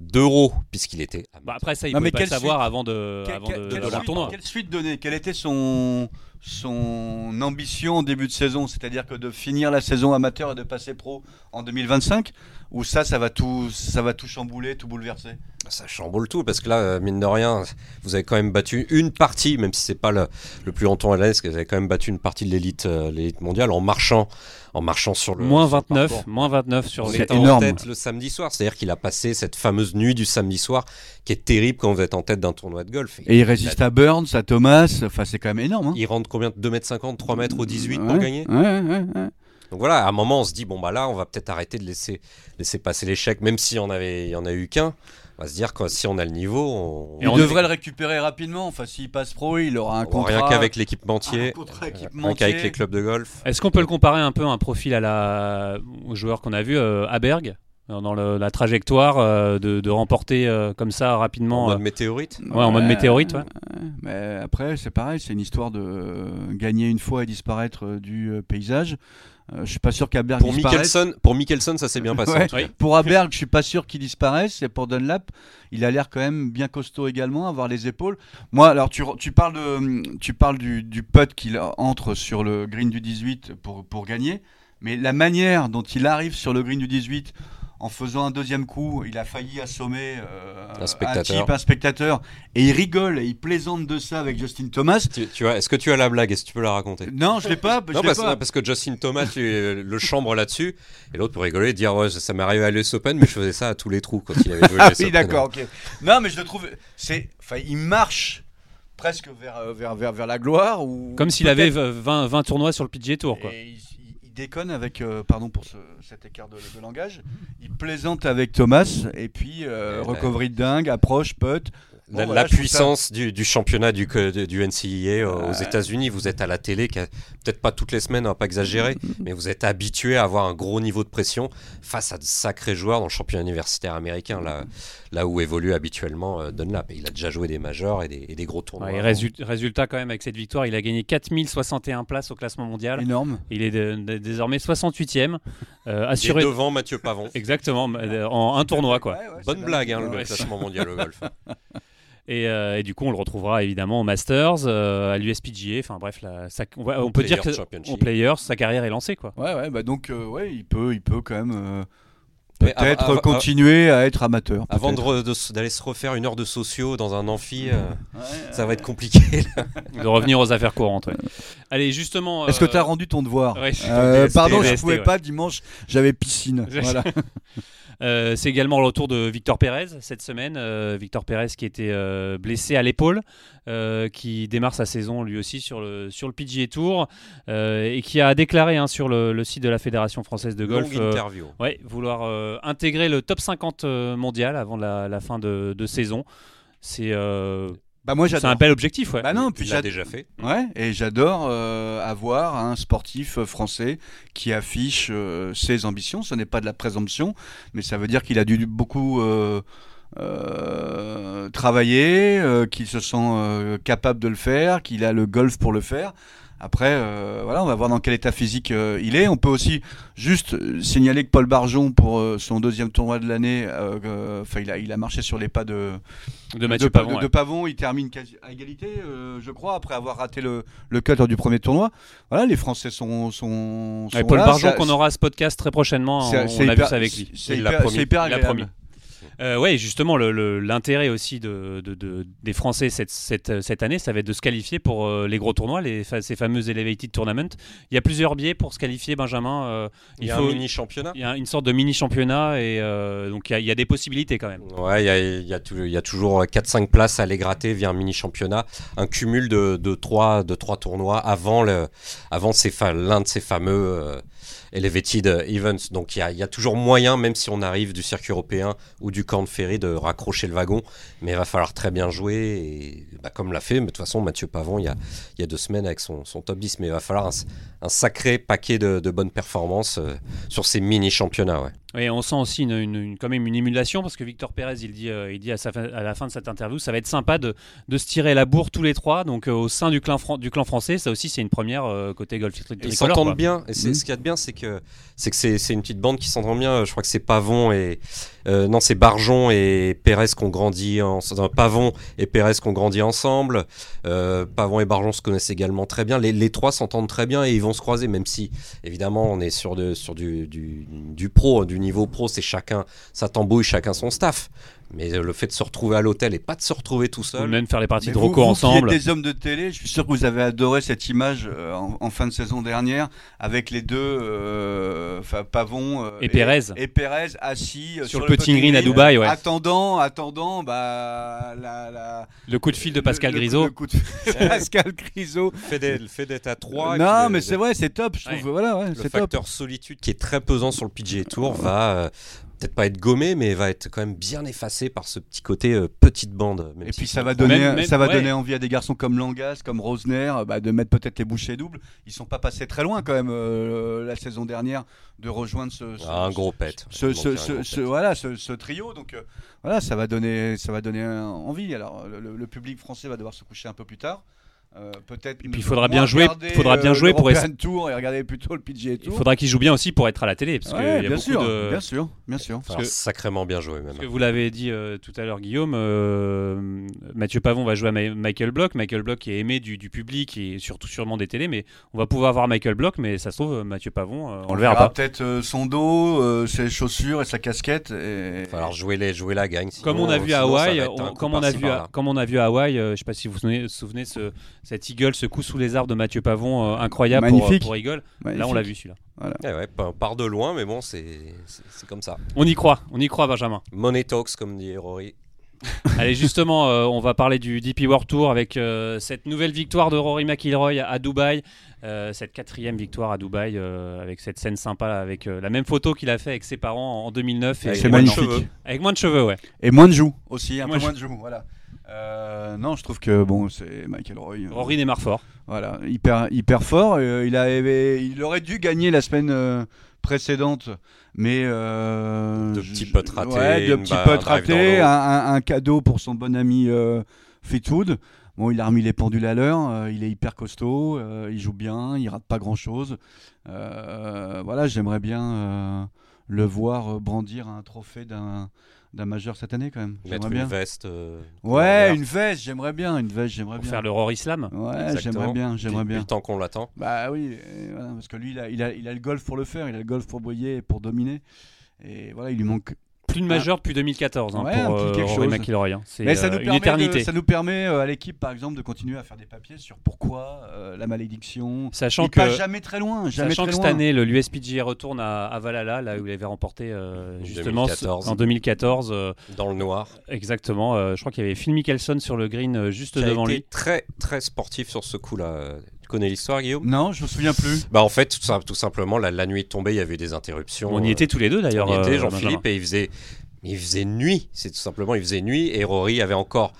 B: d'euros puisqu'il était.
A: Bah, après ça, il ne pouvait pas le savoir
C: suite
A: avant de,
C: Quelle-
A: avant
C: quelle-
A: de,
C: quelle
A: de leur
C: suite-
A: tournoi.
C: Quelle suite donner Quelle était son, son ambition en début de saison C'est-à-dire que de finir la saison amateur et de passer pro en 2025 Ou ça, ça va tout, ça va tout chambouler, tout bouleverser?
B: Ça chamboule tout parce que là, euh, mine de rien, vous avez quand même battu une partie, même si c'est pas le, le plus longtemps à que vous avez quand même battu une partie de l'élite euh, l'élite mondiale en marchant, en marchant sur le
A: Moins
B: sur le
A: 29,
B: parcours.
A: moins 29 sur les
B: en tête le samedi soir, c'est-à-dire qu'il a passé cette fameuse nuit du samedi soir qui est terrible quand vous êtes en tête d'un tournoi de golf.
C: Et il résiste à Burns, à Thomas, enfin c'est quand même énorme. Hein
B: Il rentre combien 2m50, 3 mètres au 18 pour
C: Ouais,
B: gagner
C: ouais, ouais, ouais.
B: Donc voilà, à un moment, on se dit, bon, bah là, on va peut-être arrêter de laisser, laisser passer l'échec, même s'il y en avait, il y en a eu qu'un. On va se dire que si on a le niveau, on,
A: Et
C: Il
A: on
C: devrait le récupérer rapidement. Enfin, s'il passe pro, il aura un
B: on-
C: contrat.
B: rien qu'avec l'équipementier,
C: contrat
B: rien qu'avec les clubs de golf.
A: Est-ce qu'on peut le comparer un peu à un profil à la... au joueur qu'on a vu, euh, Aberg, dans dans le- la trajectoire euh, de, de remporter euh, comme ça
B: En
A: rapidement
B: mode
A: euh,
B: météorite.
A: Ouais, en mode météorite, ouais.
C: Mais après, c'est pareil, c'est une histoire de euh, gagner une fois et disparaître euh, du euh, paysage. Euh, je suis pas sûr qu'Aberg
B: Pour. Mickelson, pour Mickelson, ça s'est bien passé.
C: Ouais.
A: Oui.
C: Pour Aberg, je suis pas sûr qu'il disparaisse. Et pour Dunlap, il a l'air quand même bien costaud également, avoir les épaules. Moi, alors tu, tu parles de, tu parles du, du putt qu'il entre sur le green du 18 pour pour gagner, mais la manière dont il arrive sur le green du 18 en faisant un deuxième coup, il a failli assommer euh,
B: Un spectateur.
C: type, un spectateur, et il rigole et il plaisante de ça avec Justin Thomas.
B: Tu, tu vois, est-ce que tu as la blague? Est-ce que tu peux la raconter?
C: Non, je l'ai pas. je
B: non, parce,
C: pas.
B: parce que Justin Thomas, tu, le chambre là-dessus, et l'autre pour rigoler, dire ouais, ça m'est arrivé à l'US Open, mais je faisais ça à tous les trous quand il avait joué
C: Ah oui, d'accord, ok. Non, mais je le trouve. C'est, enfin, il marche presque vers, vers, vers, vers la gloire. Ou
A: Comme s'il avait 20, 20 tournois sur le PGA Tour. Quoi.
C: Et il déconne avec, euh, pardon pour ce- cet écart de, de langage, il plaisante avec Thomas, et puis euh,
B: ben.
C: recovery de dingue, approche, putt.
B: La,
C: voilà,
B: puissance du, du championnat du, du NCAA aux
C: Ouais.
B: États-Unis, vous êtes à la télé, peut-être pas toutes les semaines, on va pas exagérer, mais vous êtes habitué à avoir un gros niveau de pression face à de sacrés joueurs dans le championnat universitaire américain, là, là où évolue habituellement euh, Dunlap. Et il a déjà joué des majors et des, et des gros tournois.
A: Ouais, et résu- résultat quand même avec cette victoire, il a gagné 4061 places au classement mondial.
C: Énorme.
A: Il est de- de- désormais 68e, euh,
B: Il est
A: assuré
B: devant Mathieu Pavon.
A: exactement euh, en un tournoi quoi.
C: Ouais, ouais,
B: Bonne blague, hein, le
A: Ouais.
B: classement mondial au golf.
A: Et, euh, et du coup, on le retrouvera évidemment au Masters, euh, à l'USPGA. Enfin bref, la- on, va- on peut dire que au Players, sa carrière est lancée quoi.
C: Ouais, ouais, bah donc, euh, ouais, il peut, il peut quand même euh, peut-être continuer à être amateur.
B: Avant d'aller se refaire une heure de sociaux dans un amphi, euh,
C: Ouais,
B: ça va être compliqué. là.
A: De revenir aux affaires courantes. ouais. Allez, justement.
C: Est-ce que
A: euh,
C: tu as rendu ton devoir
A: ouais,
C: Euh, Pardon, je
A: VST,
C: pouvais
A: ouais.
C: pas dimanche, j'avais piscine. Voilà.
A: Euh, c'est également le retour de Victor Pérez cette semaine. Euh, Victor Pérez qui était euh, blessé à l'épaule, euh, qui démarre sa saison lui aussi sur le, sur le PGA Tour euh, et qui a déclaré hein, sur le, le site de la Fédération française de golf
B: Longue
A: euh,
B: interview.
A: ouais, vouloir euh, intégrer le top 50 euh, mondial avant la, la fin de, de saison. C'est euh,
C: Bah moi
A: c'est un bel objectif. Ouais.
C: Bah non, puis j'ad-
B: déjà fait.
C: Ouais, et j'adore euh, avoir un sportif euh, français qui affiche euh, ses ambitions. Ce n'est pas de la présomption, mais ça veut dire qu'il a dû beaucoup euh, euh, travailler, euh, qu'il se sent euh, capable de le faire, qu'il a le golf pour le faire. Après, euh, voilà, on va voir dans quel état physique euh, il est. On peut aussi juste euh, signaler que Paul Barjon, pour euh, son deuxième tournoi de l'année, il, a, il a marché sur les pas de,
A: De Mathieu
C: de,
A: Pavon.
C: de-
A: ouais.
C: de Pavon. Il termine quasi à égalité, je crois, après avoir raté le, le cut lors du premier tournoi. Voilà, les Français sont. sont,
A: Ouais,
C: sont
A: Paul
C: là.
A: Barjon qu'on aura à ce podcast très prochainement. On, on a vu ça avec lui.
C: C'est hyper, hyper agréable.
A: Euh, ouais, justement, le- le- l'intérêt aussi de, de- de- des Français cette, cette, cette année, ça va être de se qualifier pour euh, les gros tournois, les, ces fameux Elevated Tournament. Il y a plusieurs biais pour se qualifier, Benjamin. euh,
B: Il
A: il
B: y a
A: faut,
B: un mini championnat.
A: il y a une sorte de mini championnat et euh, donc il y, a, il y a des possibilités quand même.
B: Ouais, il y a, il y a tou- il y a toujours 4-5 places à aller gratter via un mini championnat, un cumul de, de, 3, de trois tournois avant, l'un de ces fameux euh, Elevated Events. Donc il y, a, il y a toujours moyen, même si on arrive du circuit européen ou du Corn Ferry, de raccrocher le wagon. Mais il va falloir très bien jouer, et, bah, comme l'a fait, mais de toute façon, Mathieu Pavon, il y a, deux semaines avec son, top 10. Mais il va falloir un, sacré paquet de, de bonnes performances euh, sur ces mini championnats. Ouais.
A: Et on sent aussi une, une- une- quand même une émulation parce que Victor Pérez, il dit, euh, il dit à, sa fin- à la fin de cette interview, ça va être sympa de, de se tirer la bourre tous les trois. Donc euh, au sein du clan, fran- du clan français, ça aussi c'est une première euh, côté golf
B: Ils s'entendent bien. Et
C: Mhm.
B: ce qu'il y a de bien, c'est que c'est que c'est, c'est une petite bande qui s'entend bien. Je crois que c'est Pavon et euh, non, c'est Barjon et Pérez qui ont grandi en non, Pavon et Pérez qui ont grandi ensemble. Euh, Pavon et Barjon se connaissent également très bien. Les, trois s'entendent très bien et ils vont se croiser, même si évidemment on est sur de, sur du, du, du pro, du niveau pro. C'est chacun sa tambouille, chacun son staff. Mais euh, le fait de se retrouver à l'hôtel et pas de se retrouver tout
A: Ou
B: seul.
A: même faire les parties
C: Mais
A: de
C: vous-
A: Rocco
C: vous qui
A: ensemble.
C: êtes des hommes de télé, je suis sûr que vous avez adoré cette image euh, en, en fin de saison dernière avec les deux, euh, enfin Pavon euh,
A: Et Pérez.
C: et Pérez assis euh,
A: Sur le putting green à Dubaï, ouais.
C: attendant, attendant, bah la, la-
A: Le coup de fil de Pascal
C: le-
A: Grisot.
C: le coup de Pascal Grisot.
B: À trois. et
C: non,
B: puis le-
C: mais c'est vrai, c'est top. Je trouve,
A: Ouais.
C: voilà, ouais,
B: le
C: c'est top.
B: facteur solitude qui est très pesant sur le PGA Tour va euh, peut-être pas être gommé, mais va être quand même bien effacé par ce petit côté euh, petite bande. même
C: Et
B: si
C: puis ça va donner,
A: Même- même-
C: ça va
A: ouais.
C: donner envie à des garçons comme Langas, comme Rosner, euh, bah, de mettre peut-être les bouchées doubles. Ils sont pas passés très loin quand même euh, la saison dernière de rejoindre ce, ce-
B: Ah, un gros pet.
C: ce, voilà, ce, ce trio. Donc euh, voilà, ça va donner, ça va donner envie. Alors le public français va devoir se coucher un peu plus tard. Euh, peut-être.
A: Et puis, il faudra bien jouer- faudra bien jouer pour
C: l'European Tour et regarder plutôt le PGA
A: Il
C: Tour.
A: faudra qu'il joue bien aussi pour être à la télé. Parce
C: Ouais,
A: qu'il y a
C: bien
A: beaucoup
C: sûr,
A: de.
C: bien sûr, bien sûr.
B: Enfin, sacrément bien joué même.
A: Parce que vous l'avez dit euh, tout à l'heure, Guillaume, euh, Mathieu Pavon va jouer à Ma- Michael Block. Michael Block qui est aimé du, du public et surtout sûrement des télés, mais on va pouvoir voir Michael Block, mais ça se trouve, Mathieu Pavon, euh, on, le verra pas.
C: Peut-être euh, son dos, euh, ses chaussures et sa casquette. Et...
B: Il va falloir jouer, les, jouer la gagne.
A: Comme on a vu à Hawaï, on- comme, on a vu à,
B: par-là.
A: comme on a vu à Hawaï, je sais pas si vous vous souvenez, vous souvenez ce, cet Eagle, ce coup sous les arbres de Mathieu Pavon, euh, incroyable pour,
C: Magnifique.
A: pour Eagle.
C: Magnifique.
A: Là, on l'a vu celui-là.
B: Eh ouais, pa- part de loin, mais bon, c'est, comme ça.
A: On y croit, on y croit, Benjamin.
B: Money talks, comme dit Rory.
A: Allez, justement, euh, on va parler du DP World Tour avec euh, cette nouvelle victoire de Rory McIlroy à Dubaï. Euh, cette quatrième victoire à Dubaï euh, avec cette scène sympa avec euh, la même photo qu'il a fait avec ses parents en 2009 et
B: Avec
C: C'est
B: moins de
C: magnifique.
B: cheveux.
A: avec moins de cheveux ouais
C: Et moins de joues aussi, un
A: Moins
C: peu moins de joues. Voilà. Euh, non, je trouve que bon, c'est Michael Roy. euh,
A: Rory démarre fort
C: Voilà, hyper, hyper fort. Euh, il, avait, il aurait dû gagner la semaine euh, précédente, mais. je-
B: petits putts ratés,
C: Ouais,
B: une
C: petits
B: drive dans
C: ratés, un, un- un cadeau pour son bon ami Fleetwood. Bon, il a remis les pendules à l'heure, il est hyper costaud, il joue bien, il rate pas grand chose. voilà, j'aimerais bien le voir brandir un trophée d'un d'un majeur cette année quand même.
B: Mettre
C: J'aimerais
B: une
C: bien.
B: veste. euh,
C: Ouais, une veste, j'aimerais bien, une veste, j'aimerais
A: pour
C: bien.
A: faire le Rory Slam.
C: Ouais, j'aimerais bien, j'aimerais
B: Depuis
C: bien.
B: le temps qu'on l'attend.
C: Bah oui, voilà, parce que lui, il a, il, a, il a le golf pour le faire, il a le golf pour briller et pour dominer. Et voilà, il lui manque.
A: Plus de majeur depuis 2014 hein,
C: Ouais,
A: pour euh,
C: quelque
A: Rory
C: chose.
A: McIlroy. hein. C'est
C: Mais ça
A: euh,
C: nous,
A: une
C: permet
A: éternité.
C: de- ça nous permet euh, à l'équipe, par exemple, de continuer à faire des papiers sur pourquoi euh, la malédiction.
A: Sachant
C: il
A: que
C: passe jamais très loin, jamais
A: Sachant
C: très
A: que cette
C: loin.
A: année, le l'USPGA retourne à, à Valhalla, là où il avait remporté euh,
B: En
A: justement
B: 2014.
A: en 2014. euh,
B: Dans le noir.
A: exactement. euh, je crois qu'il y avait Phil Mickelson sur le green euh, juste
B: Qui a
A: devant
B: été
A: lui.
B: très, très sportif sur ce coup-là. Connais l'histoire, Guillaume?
C: Non, je me souviens plus.
B: Bah en fait, tout, simplement, la, la nuit est tombée, il y avait des interruptions.
A: On y
B: euh,
A: était tous les deux d'ailleurs.
B: On y était,
A: euh,
B: Jean-Philippe, et il faisait, il faisait nuit. C'est tout simplement, il faisait nuit. Et Rory avait encore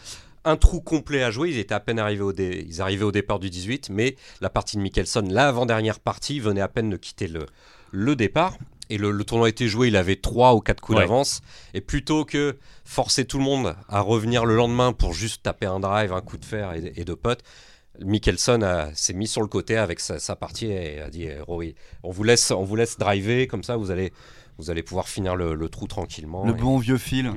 B: un trou complet à jouer. Ils étaient à peine arrivés au, dé- ils arrivaient au départ du 18, mais la partie de Mickelson, l'avant-dernière partie, venait à peine de quitter le, le départ. Et le, le tournoi était joué, il avait trois ou quatre coups
A: Ouais.
B: d'avance. Et plutôt que forcer tout le monde à revenir le lendemain pour juste taper un drive, un coup de fer et, et de potes, Mickelson s'est mis sur le côté avec sa, partie et a dit eh, Rory, on vous laisse, on vous laisse driver comme ça, vous allez, vous allez pouvoir finir le, trou tranquillement.
C: Le bon vieux fil.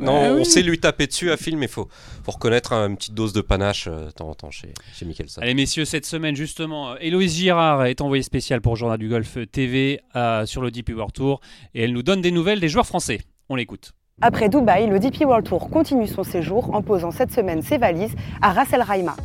B: non, on sait lui taper dessus à fil, mais il faut, faut reconnaître une petite dose de panache euh, de temps en temps chez, chez Mickelson.
A: Allez messieurs, cette semaine justement, euh, Héloïse Girard est envoyée spéciale pour Journal du Golf TV sur le DP World Tour et elle nous donne des nouvelles des joueurs français. On l'écoute.
E: Après Dubaï, le DP World Tour continue son séjour en posant cette semaine ses valises à Ras El Khaimah.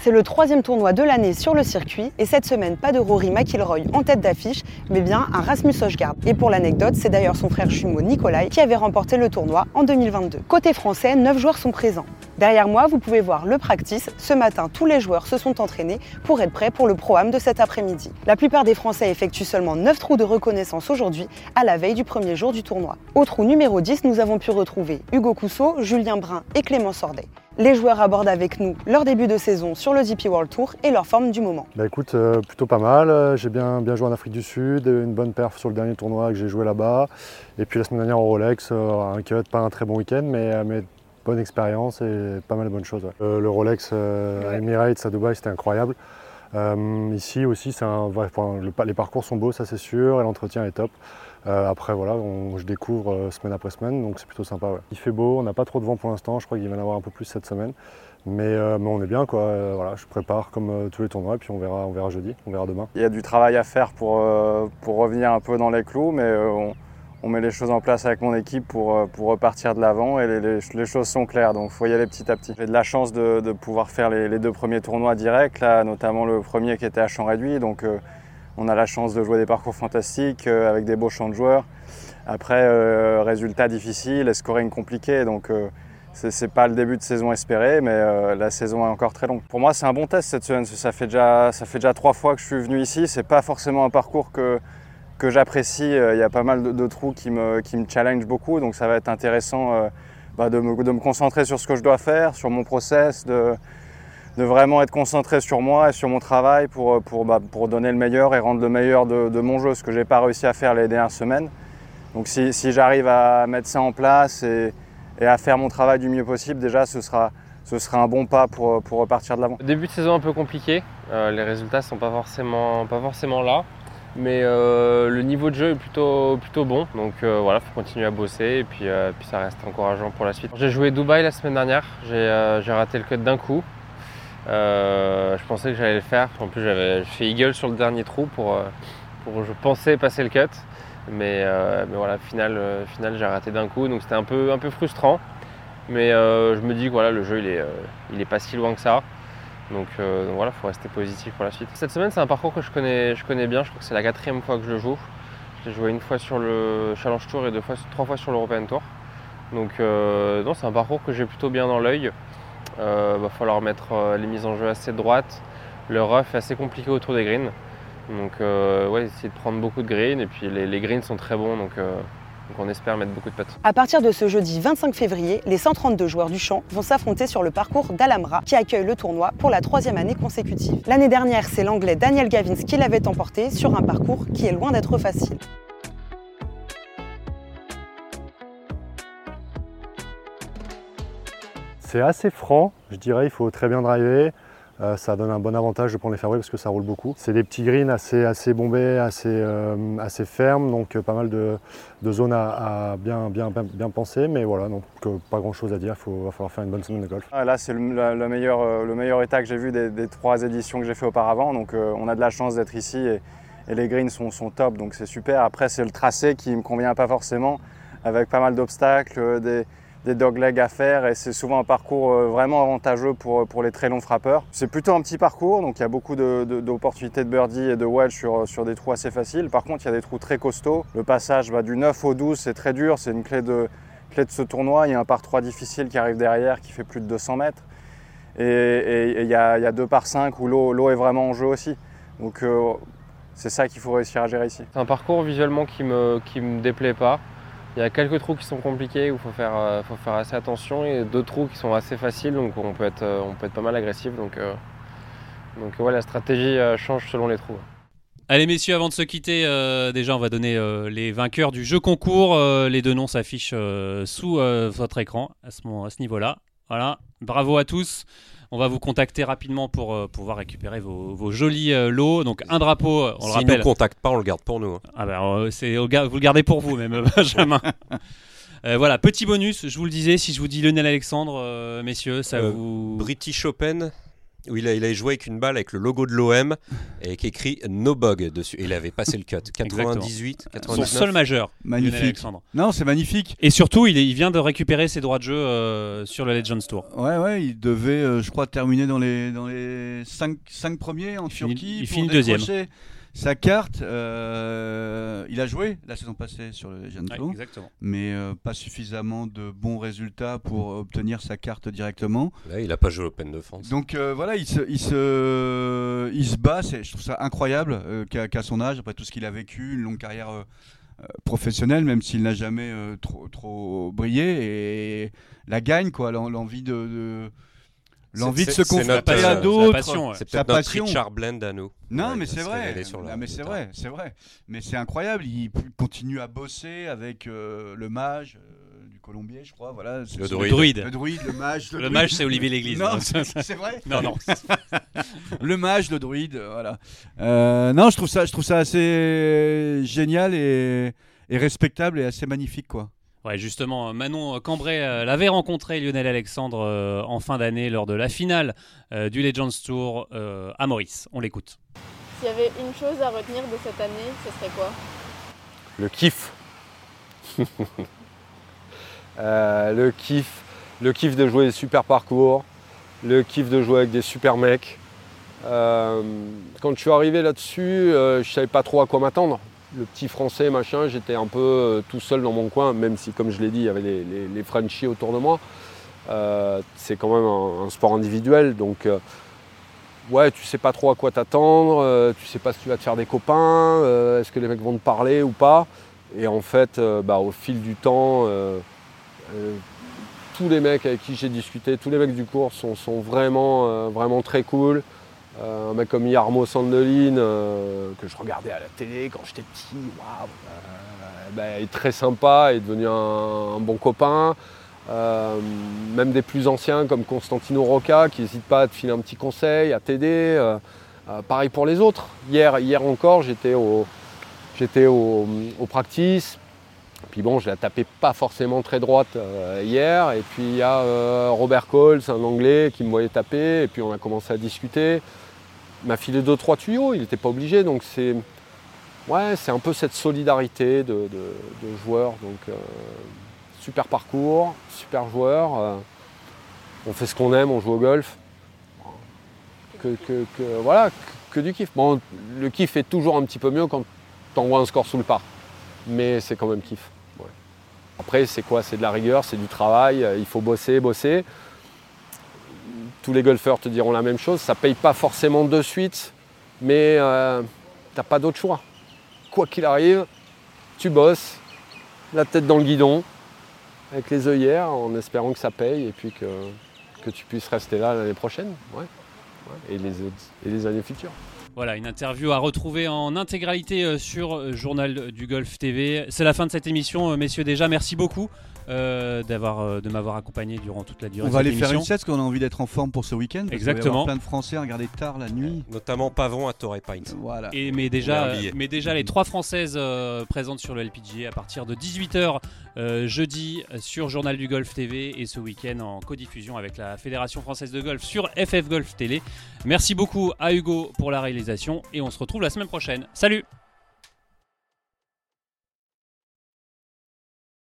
E: C'est le troisième tournoi de l'année sur le circuit et cette semaine, pas de Rory McIlroy en tête d'affiche, mais bien un Rasmus Højgaard. Et pour l'anecdote, c'est d'ailleurs son frère jumeau Nikolai qui avait remporté le tournoi en 2022. Côté français, 9 joueurs sont présents. Derrière moi, vous pouvez voir le practice. Ce matin, tous les joueurs se sont entraînés pour être prêts pour le Pro-Am de cet après-midi. La plupart des Français effectuent seulement 9 trous de reconnaissance aujourd'hui, à la veille du premier jour du tournoi. Au trou numéro 10, nous avons pu retrouver Hugo Cousseau, Julien Brun et Clément Sordet. Les joueurs abordent avec nous leur début de saison sur le DP World Tour et leur forme du moment.
F: Bah écoute, euh, plutôt pas mal. J'ai bien, bien joué en Afrique du Sud, une bonne perf sur le dernier tournoi que j'ai joué là-bas. Et puis la semaine dernière au Rolex, euh, un cut, pas un très bon week-end, mais, euh, mais bonne expérience et pas mal de bonnes choses. le Rolex à Emirates à Dubaï, c'était incroyable. ici aussi, un, les parcours sont beaux, ça c'est sûr, et l'entretien est top. Euh, après, voilà, je découvre euh, semaine après semaine, donc c'est plutôt sympa. Il fait beau, on n'a pas trop de vent pour l'instant, je crois qu'il va y en avoir un peu plus cette semaine. Mais, euh, on est bien, quoi. voilà, je prépare comme tous les tournois, et puis on verra, on verra jeudi, on verra demain.
G: Il y a du travail à faire pour, pour revenir un peu dans les clous, mais on, met les choses en place avec mon équipe pour, pour repartir de l'avant, et les, choses sont claires, donc il faut y aller petit à petit. J'ai de la chance de, pouvoir faire les, les, deux premiers tournois directs, là, notamment le premier qui était à champ réduit, donc on a la chance de jouer des parcours fantastiques euh, avec des beaux champs de joueurs. Après, euh, résultat difficile et scoring compliqué. Donc, euh, ce n'est pas le début de saison espéré, mais la saison est encore très longue. Pour moi, c'est un bon test cette semaine. Ça fait déjà, ça fait déjà trois fois que je suis venu ici. C'est pas forcément un parcours que, que j'apprécie. Il y a pas mal de, trous qui me, qui me challenge beaucoup. Donc, ça va être intéressant bah, de, me, de, me, concentrer sur ce que je dois faire, sur mon process, de, de vraiment être concentré sur moi et sur mon travail pour, pour, bah, pour donner le meilleur et rendre le meilleur de, mon jeu, ce que je n'ai pas réussi à faire les dernières semaines. Donc si, si j'arrive à mettre ça en place et, et, à faire mon travail du mieux possible, déjà ce sera, ce sera un bon pas pour, pour repartir de l'avant.
H: Début de saison un peu compliqué, euh, les résultats sont pas forcément, pas forcément là. Mais euh, le niveau de jeu est plutôt, plutôt bon, donc euh, voilà, il faut continuer à bosser et puis, puis ça reste encourageant pour la suite. J'ai joué Dubaï la semaine dernière, j'ai raté le cut d'un coup, euh, je pensais que j'allais le faire. En plus, j'avais fait eagle sur le dernier trou pour, euh, pour je pensais passer le cut. Mais, euh, mais voilà, final, final j'ai raté d'un coup. Donc c'était un peu, un peu frustrant. Mais je me dis que voilà, le jeu il est, il est pas si loin que ça. Donc, voilà, il faut rester positif pour la suite. Cette semaine, c'est un parcours que je connais, je connais bien. Je crois que c'est la quatrième fois que je le joue. J'ai joué une fois sur le Challenge Tour et deux fois, trois fois sur l'European Tour. Donc, non, c'est un parcours que j'ai plutôt bien dans l'œil. Il euh, va falloir mettre euh, les mises en jeu assez droites. Le rough est assez compliqué autour des greens. Donc euh, ouais, essayer de prendre beaucoup de greens et puis les, greens sont très bons donc, on espère mettre beaucoup de putts.
E: À partir de ce jeudi 25 février, les 132 joueurs du champ vont s'affronter sur le parcours d'Alhambra qui accueille le tournoi pour la troisième année consécutive. L'année dernière, c'est l'anglais Daniel Gavins qui l'avait emporté sur un parcours qui est loin d'être facile.
F: C'est assez franc, je dirais, il faut très bien driver. Euh, ça donne un bon avantage de prendre les fairways parce que ça roule beaucoup. C'est des petits greens assez, bombés, assez, euh, assez fermes, donc euh, pas mal de, zones à, bien, penser. Mais voilà, donc pas grand chose à dire, il va falloir faire une bonne semaine de golf.
G: Ah, là, c'est le, meilleur, le meilleur état que j'ai vu des, trois éditions que j'ai fait auparavant. Donc on a de la chance d'être ici et, les greens sont, sont top, donc c'est super. Après, c'est le tracé qui ne me convient pas forcément, avec pas mal d'obstacles, des des doglegs à faire et c'est souvent un parcours euh, vraiment avantageux pour, pour les très longs frappeurs. C'est plutôt un petit parcours, donc il y a beaucoup d'opportunités de, birdie et de wedge sur, sur des trous assez faciles. Par contre, il y a des trous très costauds. Le passage va du 9 au 12, c'est très dur, c'est une clé de, ce tournoi. Il y a un par 3 difficile qui arrive derrière qui fait plus de 200 mètres. Et, il, y a, deux par 5 où l'eau est vraiment en jeu aussi. Donc euh, c'est ça qu'il faut réussir à gérer ici.
H: C'est un parcours visuellement qui me, qui me déplaît pas. Il y a quelques trous qui sont compliqués où il faut faire, euh, faut faire assez attention et d'autres trous qui sont assez faciles donc on peut être, euh, on peut être pas mal agressif. Donc, euh, donc ouais, la stratégie change selon les trous.
A: Allez messieurs, avant de se quitter, déjà on va donner les vainqueurs du jeu concours. Les deux noms s'affichent sous votre écran à ce, à ce niveau-là. Voilà, bravo à tous. On va vous contacter rapidement pour euh, pouvoir récupérer vos, vos jolis euh, lots. Donc un drapeau, euh, on le
B: S'ils
A: rappelle.
B: nous contactent pas, on le garde pour nous. hein.
A: Ah ben, euh, c'est, vous le gardez pour vous même, Benjamin. Euh, voilà, petit bonus, je vous le disais, si je vous dis Lionel Alexandre, euh, messieurs, ça
B: Euh,
A: vous...
B: British Open, où il a, il a joué avec une balle avec le logo de l'OM et qui écrit No Bug dessus. Et il avait passé le cut. 98,
A: Son
B: 99.
A: seul majeur,
C: Magnifique.
A: Alexandre.
C: Non, c'est magnifique.
A: Et surtout, il, est- il vient de récupérer ses droits de jeu euh, sur le Legends Tour.
C: Ouais, ouais, il devait, euh, je crois, terminer dans les, dans les 5, premiers en
A: Il finit-
C: Turquie.
A: il
C: pour
A: finit deuxième.
C: Sa carte, euh, il a joué la saison passée sur le Legends Tour,
A: exactement.
C: mais euh, pas suffisamment de bons résultats pour obtenir sa carte directement.
B: Là, il a pas joué au Open de France.
C: Donc euh, voilà, il se, il se, il se bat. c'est- Je trouve ça incroyable euh, qu'à son âge, après tout ce qu'il a vécu, une longue carrière professionnelle, même s'il n'a jamais euh, trop, trop brillé, et la gagne, quoi, l'en- l'envie de, de- l'envie de se confronter
B: euh,
C: à
B: sa
C: d'autres.
B: C'est
C: sa
B: peut-être notre
C: passion.
B: Richard Blend à nous.
C: Non,
B: Ouais,
C: mais c'est vrai. Ah, mais c'est
B: tard.
C: vrai, c'est vrai. Mais c'est incroyable. Il continue à bosser avec euh, le mage euh, du Colombier, je crois. Voilà.
B: Le druide.
A: druide.
C: Le druide, le mage.
A: Le mage, c'est Olivier Léglise.
C: Non,
A: hein.
C: c'est vrai.
A: non, non.
C: le mage, le druide, euh, voilà. Euh, non, je trouve ça, je trouve ça assez génial et, et respectable et assez magnifique, quoi.
A: Ouais, justement, Manon Cambrai euh, l'avait rencontré, Lionel Alexandre, euh, en fin d'année lors de la finale euh, du Legends Tour euh, à Maurice. On l'écoute.
D: S'il y avait une chose à retenir de cette année, ce serait quoi?
I: Le kiff. Euh, le kiff. Le kiff de jouer des super parcours. Le kiff de jouer avec des super mecs. Euh, quand je suis arrivé là-dessus, euh, je savais pas trop à quoi m'attendre. Le petit français, machin, j'étais un peu euh, tout seul dans mon coin, même si, comme je l'ai dit, il y avait les, les, Frenchies autour de moi. Euh, c'est quand même un, sport individuel, donc euh, ouais, tu sais pas trop à quoi t'attendre, euh, tu sais pas si tu vas te faire des copains, est-ce que les mecs vont te parler ou pas. Et en fait, bah, au fil du temps, tous les mecs avec qui j'ai discuté, tous les mecs du cours sont, vraiment très cool. Euh, un mec comme Yarmo Sandelin, euh, que je regardais à la télé quand j'étais petit, waouh, euh, il est très sympa, est devenu un, bon copain. Même des plus anciens comme Constantino Rocca qui n'hésite pas à te filer un petit conseil, à t'aider. Pareil pour les autres. Hier, hier encore, j'étais au, j'étais au, au practice. Puis bon, je la tapais pas forcément très droite hier. Et puis il y a Robert Coles, un Anglais, qui me voyait taper. Et puis on a commencé à discuter. M'a filé deux trois tuyaux. Il n'était pas obligé. Donc c'est ouais, c'est un peu cette solidarité de, de- joueurs. Donc euh, super parcours, super joueur. euh, on fait ce qu'on aime, on joue au golf. Que, voilà, que, du kiff. Bon, le kiff est toujours un petit peu mieux quand tu envoies un score sous le par. Mais c'est quand même kiff. Après, c'est quoi? C'est de la rigueur, c'est du travail, il faut bosser, bosser. Tous les golfeurs te diront la même chose, ça paye pas forcément de suite, mais euh, t'as pas d'autre choix. Quoi qu'il arrive, tu bosses, la tête dans le guidon, avec les œillères, en espérant que ça paye et puis que, tu puisses rester là l'année prochaine. et les années futures.
A: Voilà, une interview à retrouver en intégralité euh, sur euh, Journal du Golf TV. C'est la fin de cette émission, euh, messieurs. Déjà, merci beaucoup euh, d'avoir, de m'avoir accompagné durant toute la durée
C: On
A: de
C: va
A: cette
C: aller faire une sieste parce qu'on a envie d'être en forme pour ce week-end.
A: Exactement.
C: plein de Français à regarder tard la nuit.
B: Notamment Pavon à Torrey Pines.
C: Voilà.
A: Et mais déjà, mais déjà les trois françaises euh, présentes sur le LPGA à partir de 18h jeudi sur Journal du Golf TV et ce week-end en codiffusion avec la Fédération française de golf sur FF Golf Télé. Merci beaucoup à Hugo pour la réalisation et on se retrouve la semaine prochaine. Salut